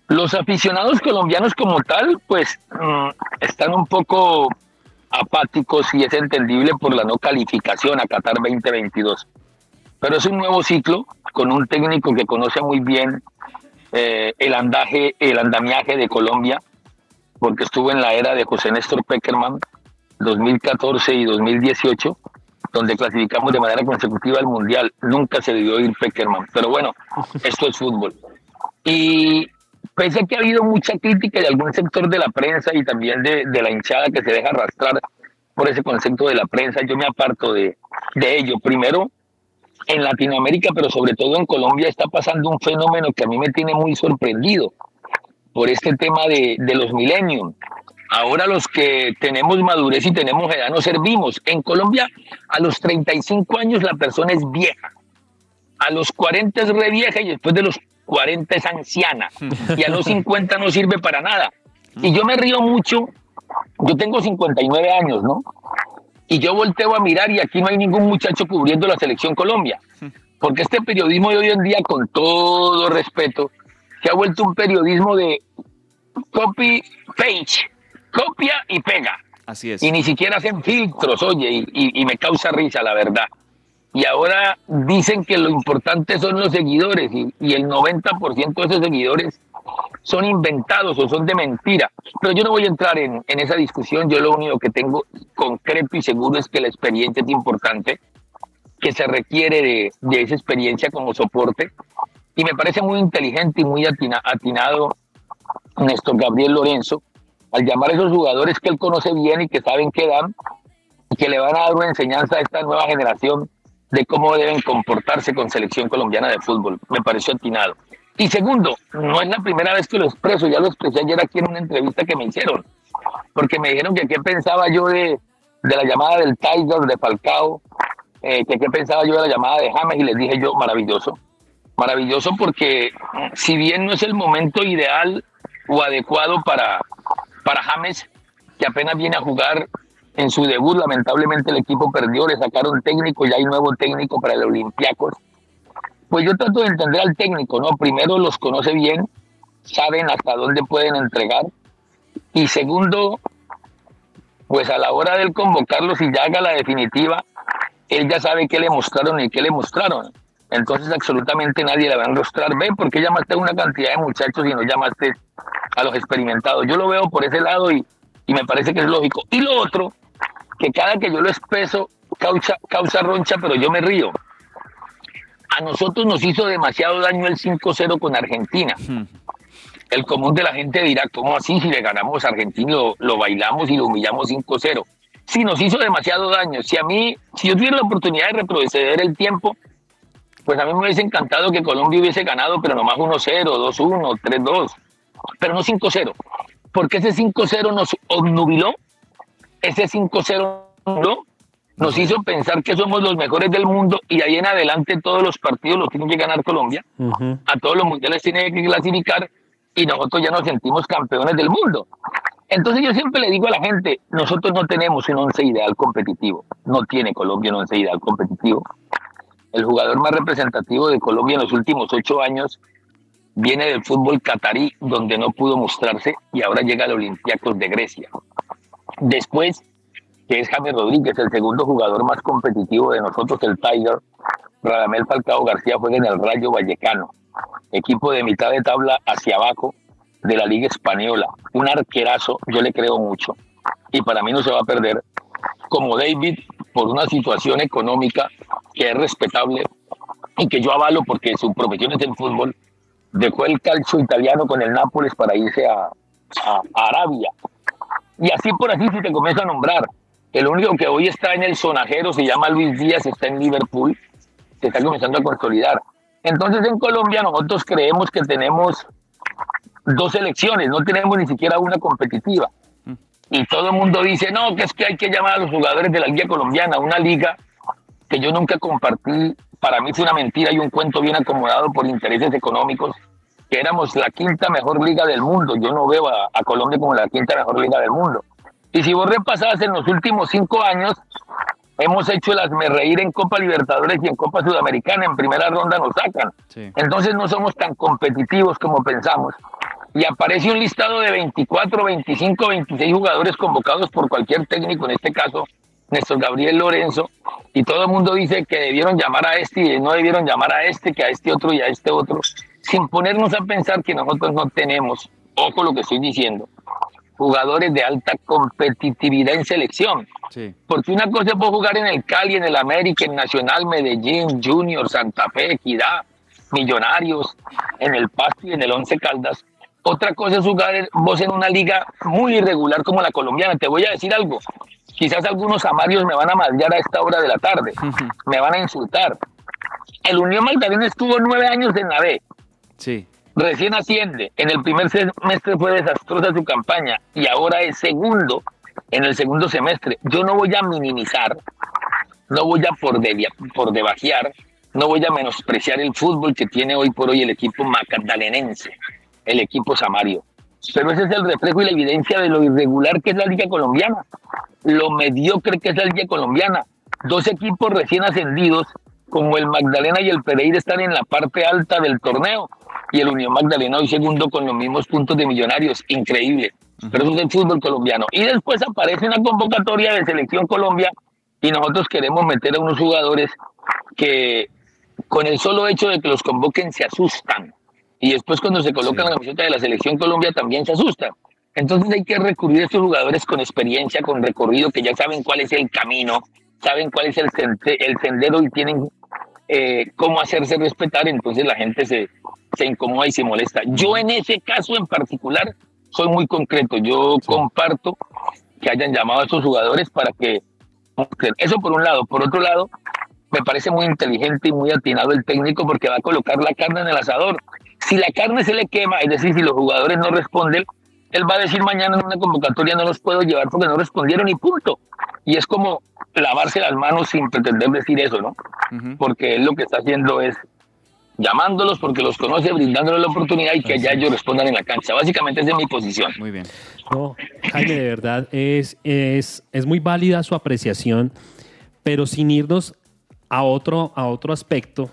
Los aficionados colombianos como tal, pues mm, están un poco apáticos y es entendible por la no calificación a Qatar 2022. Pero es un nuevo ciclo con un técnico que conoce muy bien eh, el andaje, el andamiaje de Colombia, porque estuvo en la era de José Néstor Peckerman 2014 y 2018, donde clasificamos de manera consecutiva al Mundial. Nunca se debió ir Peckerman, pero bueno, [LAUGHS] esto es fútbol. Y pese a que ha habido mucha crítica de algún sector de la prensa y también de, de la hinchada que se deja arrastrar por ese concepto de la prensa, yo me aparto de, de ello. Primero, en Latinoamérica, pero sobre todo en Colombia, está pasando un fenómeno que a mí me tiene muy sorprendido por este tema de, de los millennium. Ahora los que tenemos madurez y tenemos edad nos servimos. En Colombia, a los 35 años la persona es vieja. A los 40 es re vieja y después de los 40 es anciana. Y a los [LAUGHS] 50 no sirve para nada. Y yo me río mucho. Yo tengo 59 años, ¿no? Y yo volteo a mirar y aquí no hay ningún muchacho cubriendo la selección Colombia. Porque este periodismo de hoy en día, con todo respeto, se ha vuelto un periodismo de copy page, copia y pega. Así es. Y ni siquiera hacen filtros, oye, y, y- y me causa risa, la verdad. Y ahora dicen que lo importante son los seguidores y, y el 90% de esos seguidores son inventados o son de mentira. Pero yo no voy a entrar en, en esa discusión. Yo lo único que tengo concreto y seguro es que la experiencia es importante, que se requiere de, de esa experiencia como soporte. Y me parece muy inteligente y muy atina- atinado Néstor Gabriel Lorenzo al llamar a esos jugadores que él conoce bien y que saben qué dan y que le van a dar una enseñanza a esta nueva generación de cómo deben comportarse con selección colombiana de fútbol. Me pareció atinado. Y segundo, no es la primera vez que lo expreso, ya lo expresé ayer aquí en una entrevista que me hicieron, porque me dijeron que qué pensaba yo de, de la llamada del Tiger de Falcao eh, que qué pensaba yo de la llamada de James y les dije yo, maravilloso. Maravilloso porque mm, si bien no es el momento ideal o adecuado para, para James, que apenas viene a jugar en su debut, lamentablemente el equipo perdió, le sacaron técnico, ya hay nuevo técnico para el Olympiacos. Pues yo trato de entender al técnico, ¿no? Primero los conoce bien, saben hasta dónde pueden entregar. Y segundo, pues a la hora de convocarlos y ya haga la definitiva, él ya sabe qué le mostraron y qué le mostraron. Entonces absolutamente nadie le va a mostrar, ve, porque llamaste a una cantidad de muchachos y no llamaste a los experimentados. Yo lo veo por ese lado y, y me parece que es lógico. Y lo otro, que cada que yo lo expreso causa, causa roncha, pero yo me río. A nosotros nos hizo demasiado daño el 5-0 con Argentina. El común de la gente dirá, ¿cómo así? Si le ganamos a Argentina, lo, lo bailamos y lo humillamos 5-0. Sí, nos hizo demasiado daño. Si a mí, si yo tuviera la oportunidad de retroceder el tiempo, pues a mí me hubiese encantado que Colombia hubiese ganado, pero nomás 1-0, 2-1, 3-2, pero no 5-0. Porque ese 5-0 nos obnubiló, ese 5-0 no, nos hizo pensar que somos los mejores del mundo y ahí en adelante todos los partidos los tiene que ganar Colombia, a todos los mundiales tiene que clasificar y nosotros ya nos sentimos campeones del mundo. Entonces yo siempre le digo a la gente, nosotros no tenemos un once ideal competitivo, no tiene Colombia un once ideal competitivo. El jugador más representativo de Colombia en los últimos ocho años viene del fútbol catarí, donde no pudo mostrarse y ahora llega al Olympiacos de Grecia. Después, que es James Rodríguez, el segundo jugador más competitivo de nosotros, el Tiger, Radamel Falcao García juega en el Rayo Vallecano equipo de mitad de tabla hacia abajo de la Liga Española. Un arquerazo, yo le creo mucho. Y para mí no se va a perder. Como David, por una situación económica que es respetable y que yo avalo porque su profesión es el fútbol, dejó el calcio italiano con el Nápoles para irse a, Arabia. Y así por así si te comienzo a nombrar. El único que hoy está en el sonajero se llama Luis Díaz, está en Liverpool, se está comenzando a consolidar. Entonces en Colombia nosotros creemos que tenemos dos elecciones, no tenemos ni siquiera una competitiva. Y todo el mundo dice, no, que es que hay que llamar a los jugadores de la Liga Colombiana, una liga que yo nunca compartí, para mí fue una mentira y un cuento bien acomodado por intereses económicos, que éramos la quinta mejor liga del mundo. Yo no veo a, a Colombia como la quinta mejor liga del mundo. Y si vos repasás en los últimos cinco años, hemos hecho el hazme reír en Copa Libertadores y en Copa Sudamericana, en primera ronda nos sacan. Entonces no somos tan competitivos como pensamos. Y aparece un listado de 24, 25, 26 jugadores convocados por cualquier técnico, en este caso Néstor Gabriel Lorenzo, y todo el mundo dice que debieron llamar a este y no debieron llamar a este, que a este otro y a este otro, sin ponernos a pensar que nosotros no tenemos, ojo lo que estoy diciendo, jugadores de alta competitividad en selección. Porque una cosa es jugar en el Cali, en el América, en Nacional, Medellín, Junior, Santa Fe, Equidad, Millonarios, en el Pasto y en el Once Caldas. Otra cosa es jugar vos en una liga muy irregular como la colombiana. Te voy a decir algo. Quizás algunos amarios me van a maldear a esta hora de la tarde. [LAUGHS] me van a insultar. El Unión Magdalena estuvo nueve años en la B. Sí recién asciende, en el primer semestre fue desastrosa su campaña y ahora es segundo en el segundo semestre. Yo no voy a minimizar, no voy a por, por debajear, no voy a menospreciar el fútbol que tiene hoy por hoy el equipo magdalenense, el equipo Samario. Pero ese es el reflejo y la evidencia de lo irregular que es la Liga Colombiana, lo mediocre que es la Liga Colombiana. Dos equipos recién ascendidos, como el Magdalena y el Pereira, están en la parte alta del torneo y el Unión Magdalena hoy segundo con los mismos puntos de millonarios, increíble. Pero eso es el fútbol colombiano. Y después aparece una convocatoria de selección Colombia y nosotros queremos meter a unos jugadores que con el solo hecho de que los convoquen se asustan. Y después cuando se colocan en la camiseta de la selección Colombia también se asustan. Entonces hay que recurrir a estos jugadores con experiencia, con recorrido, que ya saben cuál es el camino, saben cuál es el, el sendero y tienen eh, cómo hacerse respetar. Entonces la gente se, se incomoda y se molesta. Yo en ese caso en particular soy muy concreto. Yo comparto que hayan llamado a esos jugadores para que... Eso por un lado. Por otro lado, me parece muy inteligente y muy atinado el técnico porque va a colocar la carne en el asador. Si la carne se le quema, es decir, si los jugadores no responden, él va a decir mañana en una convocatoria no los puedo llevar porque no respondieron y punto. Y es como lavarse las manos sin pretender decir eso, ¿no? Porque él lo que está haciendo es llamándolos porque los conoce, brindándoles la oportunidad y que ya ellos respondan en la cancha. Básicamente esa es mi posición. Muy bien. No, Jaime, de verdad, es, es, es muy válida su apreciación, pero sin irnos a otro, a otro aspecto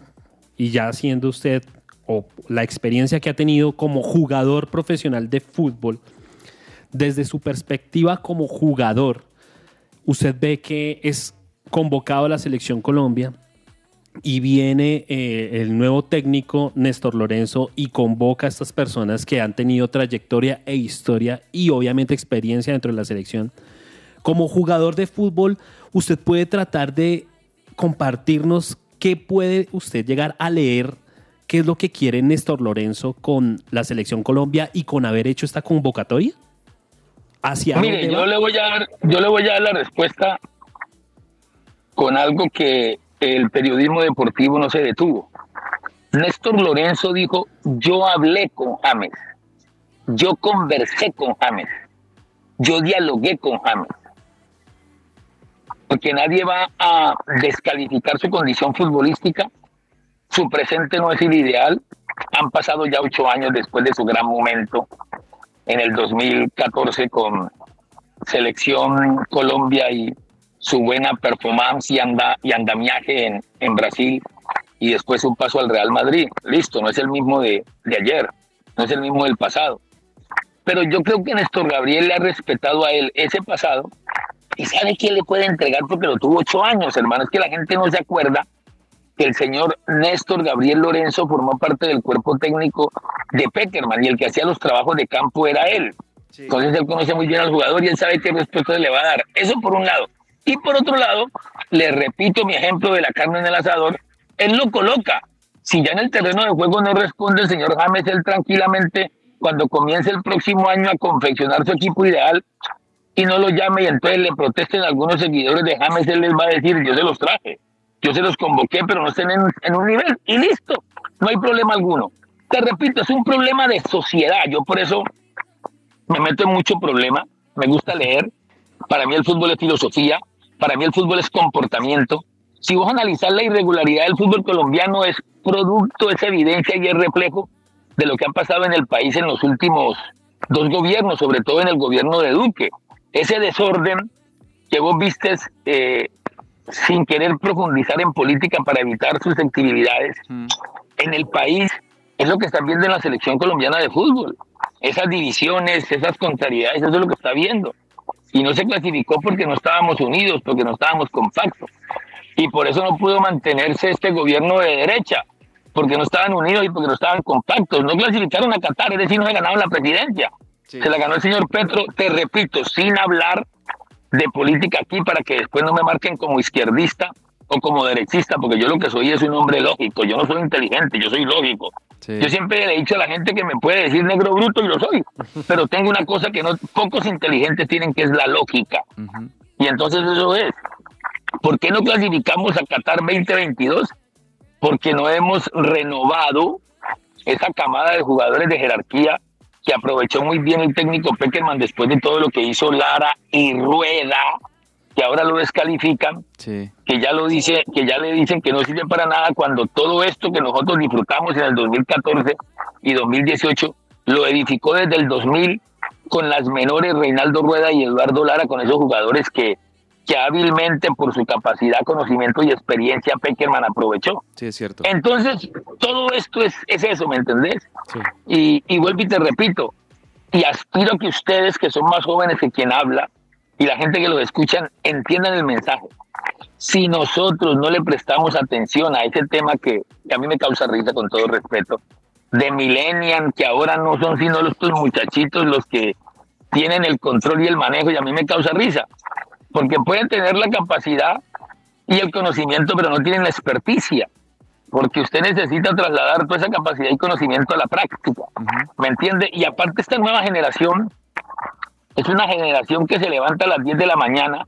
y ya siendo usted o la experiencia que ha tenido como jugador profesional de fútbol, desde su perspectiva como jugador, usted ve que es convocado a la selección Colombia y viene eh, el nuevo técnico Néstor Lorenzo y convoca a estas personas que han tenido trayectoria e historia y obviamente experiencia dentro de la selección. Como jugador de fútbol, usted puede tratar de compartirnos qué puede usted llegar a leer, qué es lo que quiere Néstor Lorenzo con la selección Colombia y con haber hecho esta convocatoria. Hacia Mire, yo le, voy a dar, yo le voy a dar la respuesta con algo que el periodismo deportivo no se detuvo. Néstor Lorenzo dijo, yo hablé con James, yo conversé con James, yo dialogué con James. Porque nadie va a descalificar su condición futbolística, su presente no es el ideal, han pasado ya ocho años después de su gran momento en el 2014 con Selección Colombia y su buena performance y, anda, y andamiaje en, en Brasil y después un paso al Real Madrid. Listo, no es el mismo de, de ayer, no es el mismo del pasado. Pero yo creo que Néstor Gabriel le ha respetado a él ese pasado y sabe quién le puede entregar porque lo tuvo ocho años, hermano. Es que la gente no se acuerda que el señor Néstor Gabriel Lorenzo formó parte del cuerpo técnico de Peckerman y el que hacía los trabajos de campo era él. Entonces él conoce muy bien al jugador y él sabe qué respuesta le va a dar. Eso por un lado. Y por otro lado, le repito mi ejemplo de la carne en el asador, él lo coloca. Si ya en el terreno de juego no responde el señor James, él tranquilamente, cuando comience el próximo año a confeccionar su equipo ideal y no lo llame y entonces le protesten algunos seguidores de James, él les va a decir, yo se los traje, yo se los convoqué, pero no estén en, en un nivel. Y listo, no hay problema alguno. Te repito, es un problema de sociedad. Yo por eso me meto en mucho problema, me gusta leer. Para mí el fútbol es filosofía, para mí el fútbol es comportamiento. Si vos analizar la irregularidad del fútbol colombiano es producto, es evidencia y es reflejo de lo que ha pasado en el país en los últimos dos gobiernos, sobre todo en el gobierno de Duque. Ese desorden que vos vistes eh, sin querer profundizar en política para evitar susceptibilidades en el país es lo que están viendo en la selección colombiana de fútbol. Esas divisiones, esas contrariedades, eso es lo que está viendo y no se clasificó porque no estábamos unidos, porque no estábamos compactos. Y por eso no pudo mantenerse este gobierno de derecha, porque no estaban unidos y porque no estaban compactos. No clasificaron a Qatar, es decir, no se ganaron la presidencia. Se la ganó el señor Petro, te repito, sin hablar de política aquí para que después no me marquen como izquierdista o como derechista, porque yo lo que soy es un hombre lógico, yo no soy inteligente, yo soy lógico. Yo siempre le he dicho a la gente que me puede decir negro bruto y lo soy, [LAUGHS] pero tengo una cosa que no pocos inteligentes tienen que es la lógica. Y entonces eso es. ¿Por qué no clasificamos a Qatar 2022? Porque no hemos renovado esa camada de jugadores de jerarquía que aprovechó muy bien el técnico Peckerman después de todo lo que hizo Lara y Rueda que ahora lo descalifican, que ya lo dice, que ya le dicen que no sirve para nada cuando todo esto que nosotros disfrutamos en el 2014 y 2018 lo edificó desde el 2000 con las menores Reinaldo Rueda y Eduardo Lara, con esos jugadores que, que hábilmente por su capacidad, conocimiento y experiencia Peckerman aprovechó. Sí, es cierto. Entonces, todo esto es, es eso, ¿me entendés? Y, y vuelvo y te repito, y aspiro a que ustedes, que son más jóvenes que quien habla, y la gente que lo escuchan entiendan el mensaje. Si nosotros no le prestamos atención a ese tema que, a mí me causa risa con todo respeto, de millennial, que ahora no son sino los muchachitos los que tienen el control y el manejo, y a mí me causa risa, porque pueden tener la capacidad y el conocimiento, pero no tienen la experticia, porque usted necesita trasladar toda esa capacidad y conocimiento a la práctica, ¿me entiende? Y aparte esta nueva generación es una generación que se levanta a las 10 de la mañana,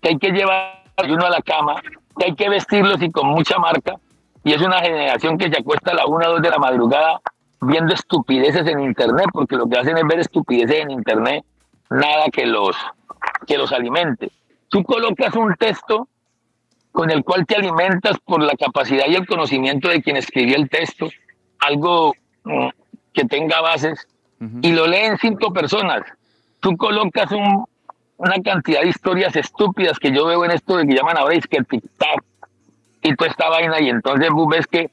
que hay que llevar uno a la cama, que hay que vestirlos y con mucha marca. Y es una generación que se acuesta a la 1 o 2 de la madrugada viendo estupideces en internet, porque lo que hacen es ver estupideces en internet, nada que los, que los alimente. Tú colocas un texto con el cual te alimentas por la capacidad y el conocimiento de quien escribió el texto, algo mm, que tenga bases, y lo leen cinco personas. Tú colocas un, una cantidad de historias estúpidas que yo veo en esto de que llaman ahora es que el TikTok y toda esta vaina, y entonces vos ves que,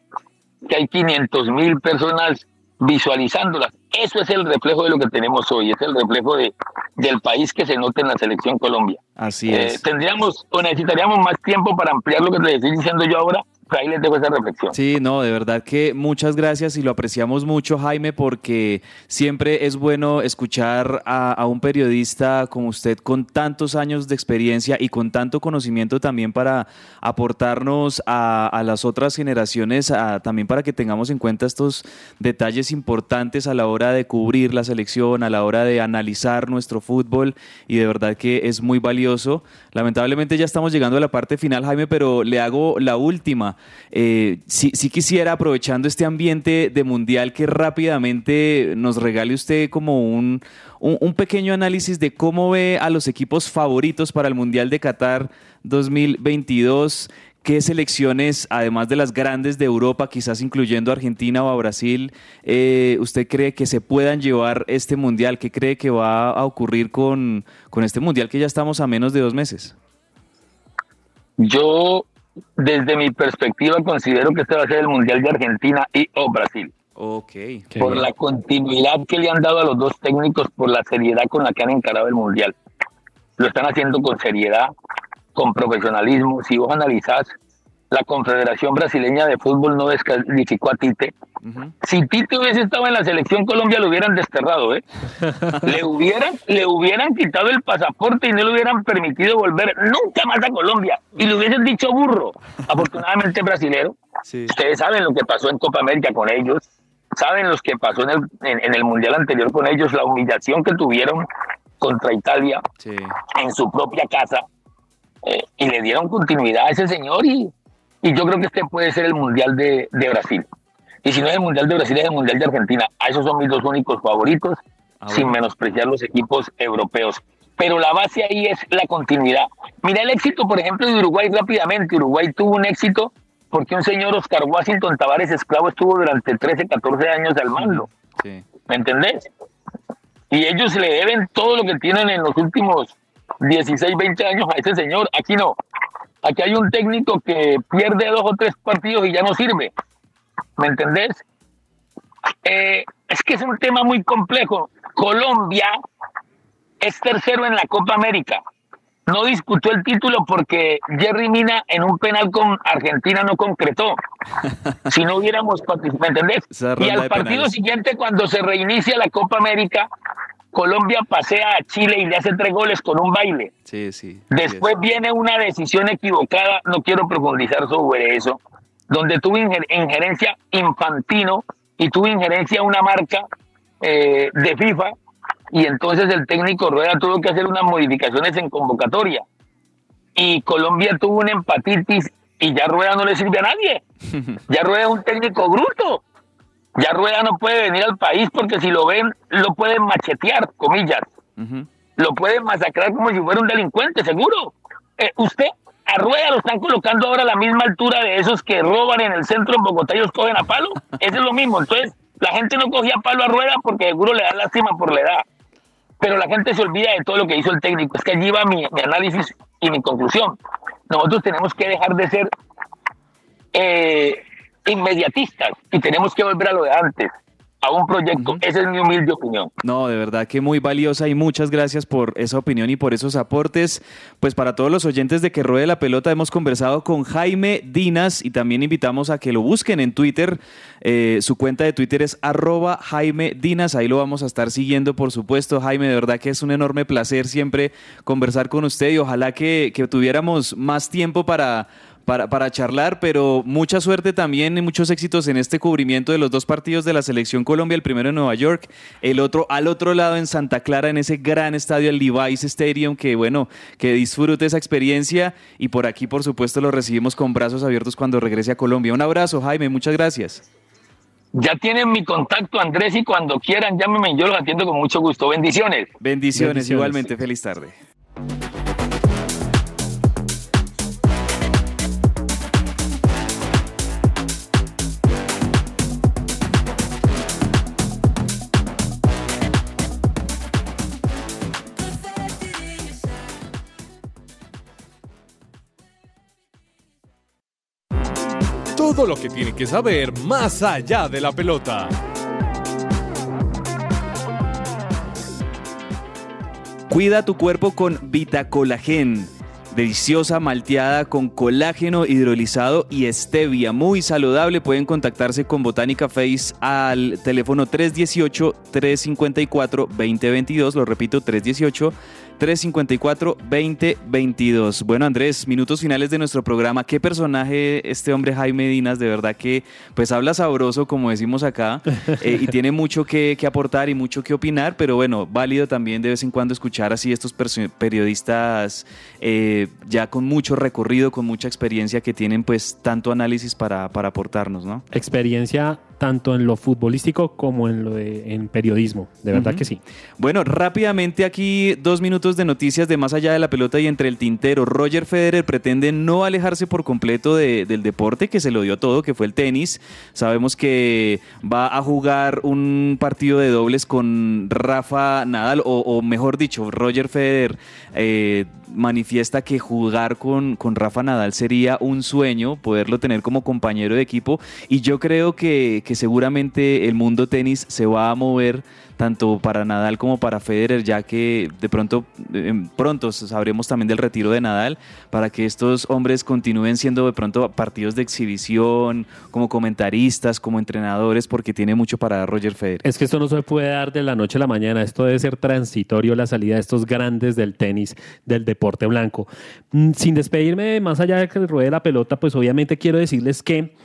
que hay 500 mil personas visualizándolas. Eso es el reflejo de lo que tenemos hoy, es el reflejo de, del país que se nota en la selección Colombia. Así Eh, es. tendríamos o necesitaríamos más tiempo para ampliar lo que te estoy diciendo yo ahora, ahí les dejo esa reflexión. Sí, no, de verdad que muchas gracias y lo apreciamos mucho, Jaime, porque siempre es bueno escuchar a, un periodista como usted con tantos años de experiencia y con tanto conocimiento también para aportarnos a, a las otras generaciones, a- también para que tengamos en cuenta estos detalles importantes a la hora de cubrir la selección, a la hora de analizar nuestro fútbol y de verdad que es muy valioso. Lamentablemente ya estamos llegando a la parte final, Jaime, pero le hago la última. Eh, sí, quisiera, aprovechando este ambiente de mundial, que rápidamente nos regale usted como un, un, pequeño análisis de cómo ve a los equipos favoritos para el Mundial de Qatar 2022. ¿Qué selecciones, además de las grandes de Europa, quizás incluyendo Argentina o a Brasil, eh, usted cree que se puedan llevar este mundial? ¿Qué cree que va a ocurrir con, con este mundial que ya estamos a menos de dos meses? Yo, desde mi perspectiva, considero que este va a ser el Mundial de Argentina y o Brasil. Ok. por la continuidad que le han dado a los dos técnicos, por la seriedad con la que han encarado el Mundial. Lo están haciendo con seriedad, con profesionalismo. Si vos analizás, la Confederación Brasileña de Fútbol no descalificó a Tite. Si Tite hubiese estado en la selección Colombia, lo hubieran desterrado, ¿eh? [LAUGHS] le, hubieran, le hubieran quitado el pasaporte y no le hubieran permitido volver nunca más a Colombia. Y le hubiesen dicho burro. Afortunadamente brasilero. Ustedes saben lo que pasó en Copa América con ellos. Saben lo que pasó en el, en, en el Mundial anterior con ellos, la humillación que tuvieron contra Italia en su propia casa. Eh, y le dieron continuidad a ese señor y, y yo creo que este puede ser el Mundial de, de Brasil. Y si no es el Mundial de Brasil, es el Mundial de Argentina. A esos son mis dos únicos favoritos, sin menospreciar los equipos europeos. Pero la base ahí es la continuidad. Mira el éxito, por ejemplo, de Uruguay rápidamente. Uruguay tuvo un éxito porque un señor Oscar Washington Tavares Esclavo estuvo durante 13, 14 años al mando. ¿Me entendés? Y ellos le deben todo lo que tienen en los últimos 16, 20 años a ese señor. Aquí no. Aquí hay un técnico que pierde dos o tres partidos y ya no sirve. ¿Me entendés? Eh, es que es un tema muy complejo. Colombia es tercero en la Copa América. No disputó el título porque Jerry Mina en un penal con Argentina no concretó. [LAUGHS] Si no hubiéramos participado, ¿me entendés? Y al partido penales. siguiente, cuando se reinicia la Copa América, Colombia pasea a Chile y le hace tres goles con un baile. Sí, sí. Después viene una decisión equivocada, no quiero profundizar sobre eso, donde tuvo injerencia infantino y tuvo injerencia una marca eh, de FIFA y entonces el técnico Rueda tuvo que hacer unas modificaciones en convocatoria y Colombia tuvo una empatitis y ya Rueda no le sirve a nadie. [LAUGHS] Ya Rueda es un técnico bruto. Ya Rueda no puede venir al país porque si lo ven, lo pueden machetear, comillas. Lo pueden masacrar como si fuera un delincuente, seguro. Eh, usted, a Rueda lo están colocando ahora a la misma altura de esos que roban en el centro en Bogotá y los cogen a palo. Eso es lo mismo. Entonces, la gente no cogía palo a Rueda porque seguro le da lástima por la edad. Pero la gente se olvida de todo lo que hizo el técnico. Es que allí va mi, mi análisis y mi conclusión. Nosotros tenemos que dejar de ser eh, inmediatistas y tenemos que volver a lo de antes, a un proyecto. Esa es mi humilde opinión. No, de verdad que muy valiosa y muchas gracias por esa opinión y por esos aportes. Pues para todos los oyentes de Que Ruede la Pelota hemos conversado con Jaime Dinas y también invitamos a que lo busquen en Twitter. Eh, su cuenta de Twitter es arroba Jaime Dinas, ahí lo vamos a estar siguiendo por supuesto. Jaime, de verdad que es un enorme placer siempre conversar con usted y ojalá que, que tuviéramos más tiempo para para, para charlar, pero mucha suerte también y muchos éxitos en este cubrimiento de los dos partidos de la Selección Colombia, el primero en Nueva York, el otro al otro lado en Santa Clara, en ese gran estadio, el Levi's Stadium, que bueno, que disfrute esa experiencia y por aquí, por supuesto, lo recibimos con brazos abiertos cuando regrese a Colombia. Un abrazo, Jaime, muchas gracias. Ya tienen mi contacto, Andrés, y cuando quieran, llámenme, yo los atiendo con mucho gusto. Bendiciones. Bendiciones, Bendiciones. igualmente. Feliz tarde. Todo lo que tiene que saber más allá de la pelota. Cuida tu cuerpo con Vitacolagen. Deliciosa malteada con colágeno hidrolizado y stevia. Muy saludable. Pueden contactarse con Botánica Face al teléfono 318-354-2022. Lo repito, 318 354-2022. Bueno, Andrés, minutos finales de nuestro programa. ¿Qué personaje este hombre Jaime Dinas? De verdad que pues habla sabroso, como decimos acá, eh, y tiene mucho que, aportar y mucho que opinar, pero bueno, válido también de vez en cuando escuchar así estos periodistas eh, ya con mucho recorrido, con mucha experiencia que tienen pues tanto análisis para, para aportarnos, ¿no? Experiencia tanto en lo futbolístico como en lo de, en periodismo, de verdad que sí. Bueno, rápidamente aquí dos minutos de noticias de más allá de la pelota y entre el tintero. Roger Federer pretende no alejarse por completo de- del deporte que se lo dio todo, que fue el tenis. Sabemos que va a jugar un partido de dobles con Rafa Nadal, o, o mejor dicho, Roger Federer eh, manifiesta que jugar con, con Rafa Nadal sería un sueño, poderlo tener como compañero de equipo. Y yo creo que, que seguramente el mundo tenis se va a mover tanto para Nadal como para Federer, ya que de pronto, eh, pronto sabremos también del retiro de Nadal, para que estos hombres continúen siendo de pronto partidos de exhibición, como comentaristas, como entrenadores, porque tiene mucho para dar Roger Federer. Es que esto no se puede dar de la noche a la mañana, esto debe ser transitorio la salida de estos grandes del tenis, del deporte blanco. Mm, Sin despedirme, más allá de que ruede la pelota, pues obviamente quiero decirles que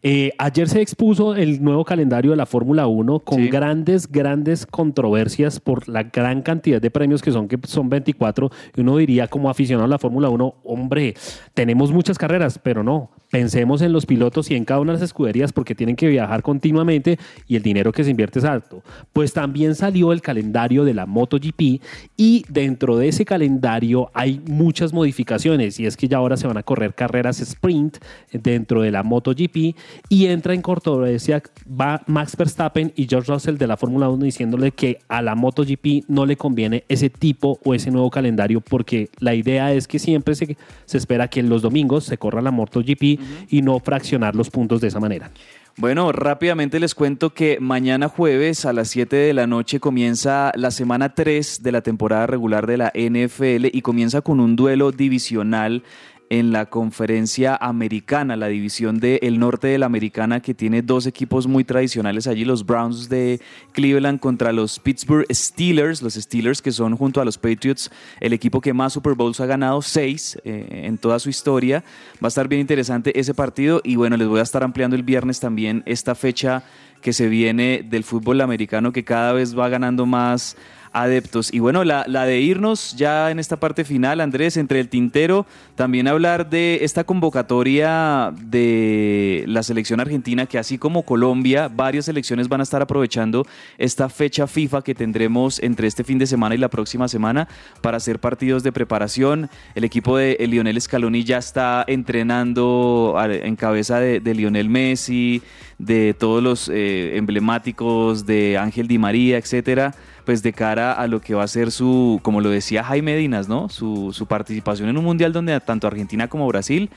eh, ayer se expuso el nuevo calendario de la Fórmula 1 con grandes, grandes controversias por la gran cantidad de premios que son, que son 24. Y uno diría como aficionado a la Fórmula 1, hombre, tenemos muchas carreras, pero no. Pensemos en los pilotos y en cada una de las escuderías porque tienen que viajar continuamente y el dinero que se invierte es alto. Pues también salió el calendario de la MotoGP y dentro de ese calendario hay muchas modificaciones y es que ya ahora se van a correr carreras sprint dentro de la MotoGP y entra en controversia va Max Verstappen y George Russell de la Fórmula 1 diciéndole que a la MotoGP no le conviene ese tipo o ese nuevo calendario porque la idea es que siempre se, se espera que los domingos se corra la MotoGP y no fraccionar los puntos de esa manera. Bueno, rápidamente les cuento que mañana jueves a las 7 de la noche comienza la semana 3 de la temporada regular de la NFL y comienza con un duelo divisional en la conferencia americana, la división del norte de la americana que tiene dos equipos muy tradicionales allí, los Browns de Cleveland contra los Pittsburgh Steelers, los Steelers que son junto a los Patriots el equipo que más Super Bowls ha ganado, seis eh, en toda su historia. Va a estar bien interesante ese partido y bueno, les voy a estar ampliando el viernes también esta fecha que se viene del fútbol americano que cada vez va ganando más adeptos. Y bueno, la, la, de irnos ya en esta parte final, Andrés, entre el tintero, también hablar de esta convocatoria de la selección argentina, que así como Colombia, varias selecciones van a estar aprovechando esta fecha FIFA que tendremos entre este fin de semana y la próxima semana para hacer partidos de preparación. El equipo de Lionel Scaloni ya está entrenando en cabeza de, de Lionel Messi, de todos los eh, emblemáticos de Ángel Di María, etcétera pues de cara a lo que va a ser su, como lo decía Jaime Dinas, ¿no? Su, su participación en un mundial donde tanto Argentina como Brasil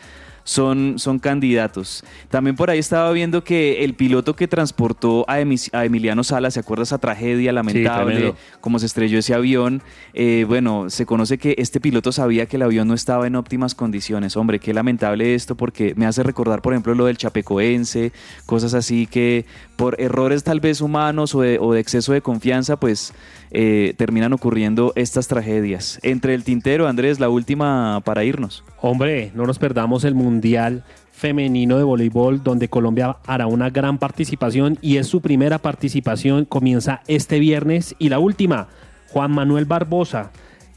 son, son candidatos. También por ahí estaba viendo que el piloto que transportó a, Emi- a Emiliano Sala, ¿se acuerda esa tragedia lamentable? tremendo. cómo se estrelló ese avión. Eh, bueno, se conoce que este piloto sabía que el avión no estaba en óptimas condiciones. Hombre, qué lamentable esto porque me hace recordar, por ejemplo, lo del Chapecoense, cosas así que por errores tal vez humanos o de, o de exceso de confianza, pues eh, terminan ocurriendo estas tragedias. Entre el tintero, Andrés, la última para irnos. Hombre, no nos perdamos el Mundial Femenino de Voleibol, donde Colombia hará una gran participación y es su primera participación. Comienza este viernes y la última, Juan Manuel Barbosa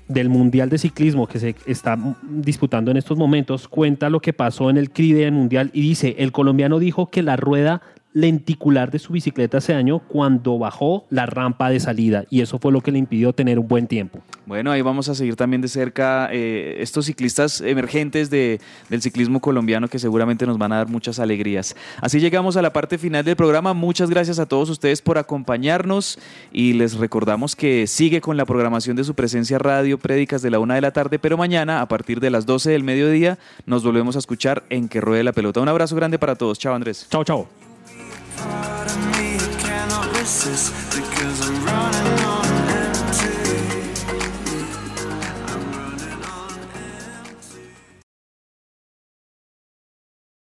del Mundial de Ciclismo que se está disputando en estos momentos, cuenta lo que pasó en el CRI del Mundial y dice, el colombiano dijo que la rueda lenticular de su bicicleta ese año cuando bajó la rampa de salida y eso fue lo que le impidió tener un buen tiempo. Bueno, ahí vamos a seguir también de cerca eh, estos ciclistas emergentes de, del ciclismo colombiano que seguramente nos van a dar muchas alegrías. Así llegamos a la parte final del programa. Muchas gracias a todos ustedes por acompañarnos y les recordamos que sigue con la programación de su presencia radio Prédicas de la una de la tarde, pero mañana a partir de las 12 del mediodía nos volvemos a escuchar en Que Ruede la Pelota. Un abrazo grande para todos. Chao Andrés. Chao, chao. Part of me cannot resist because I'm running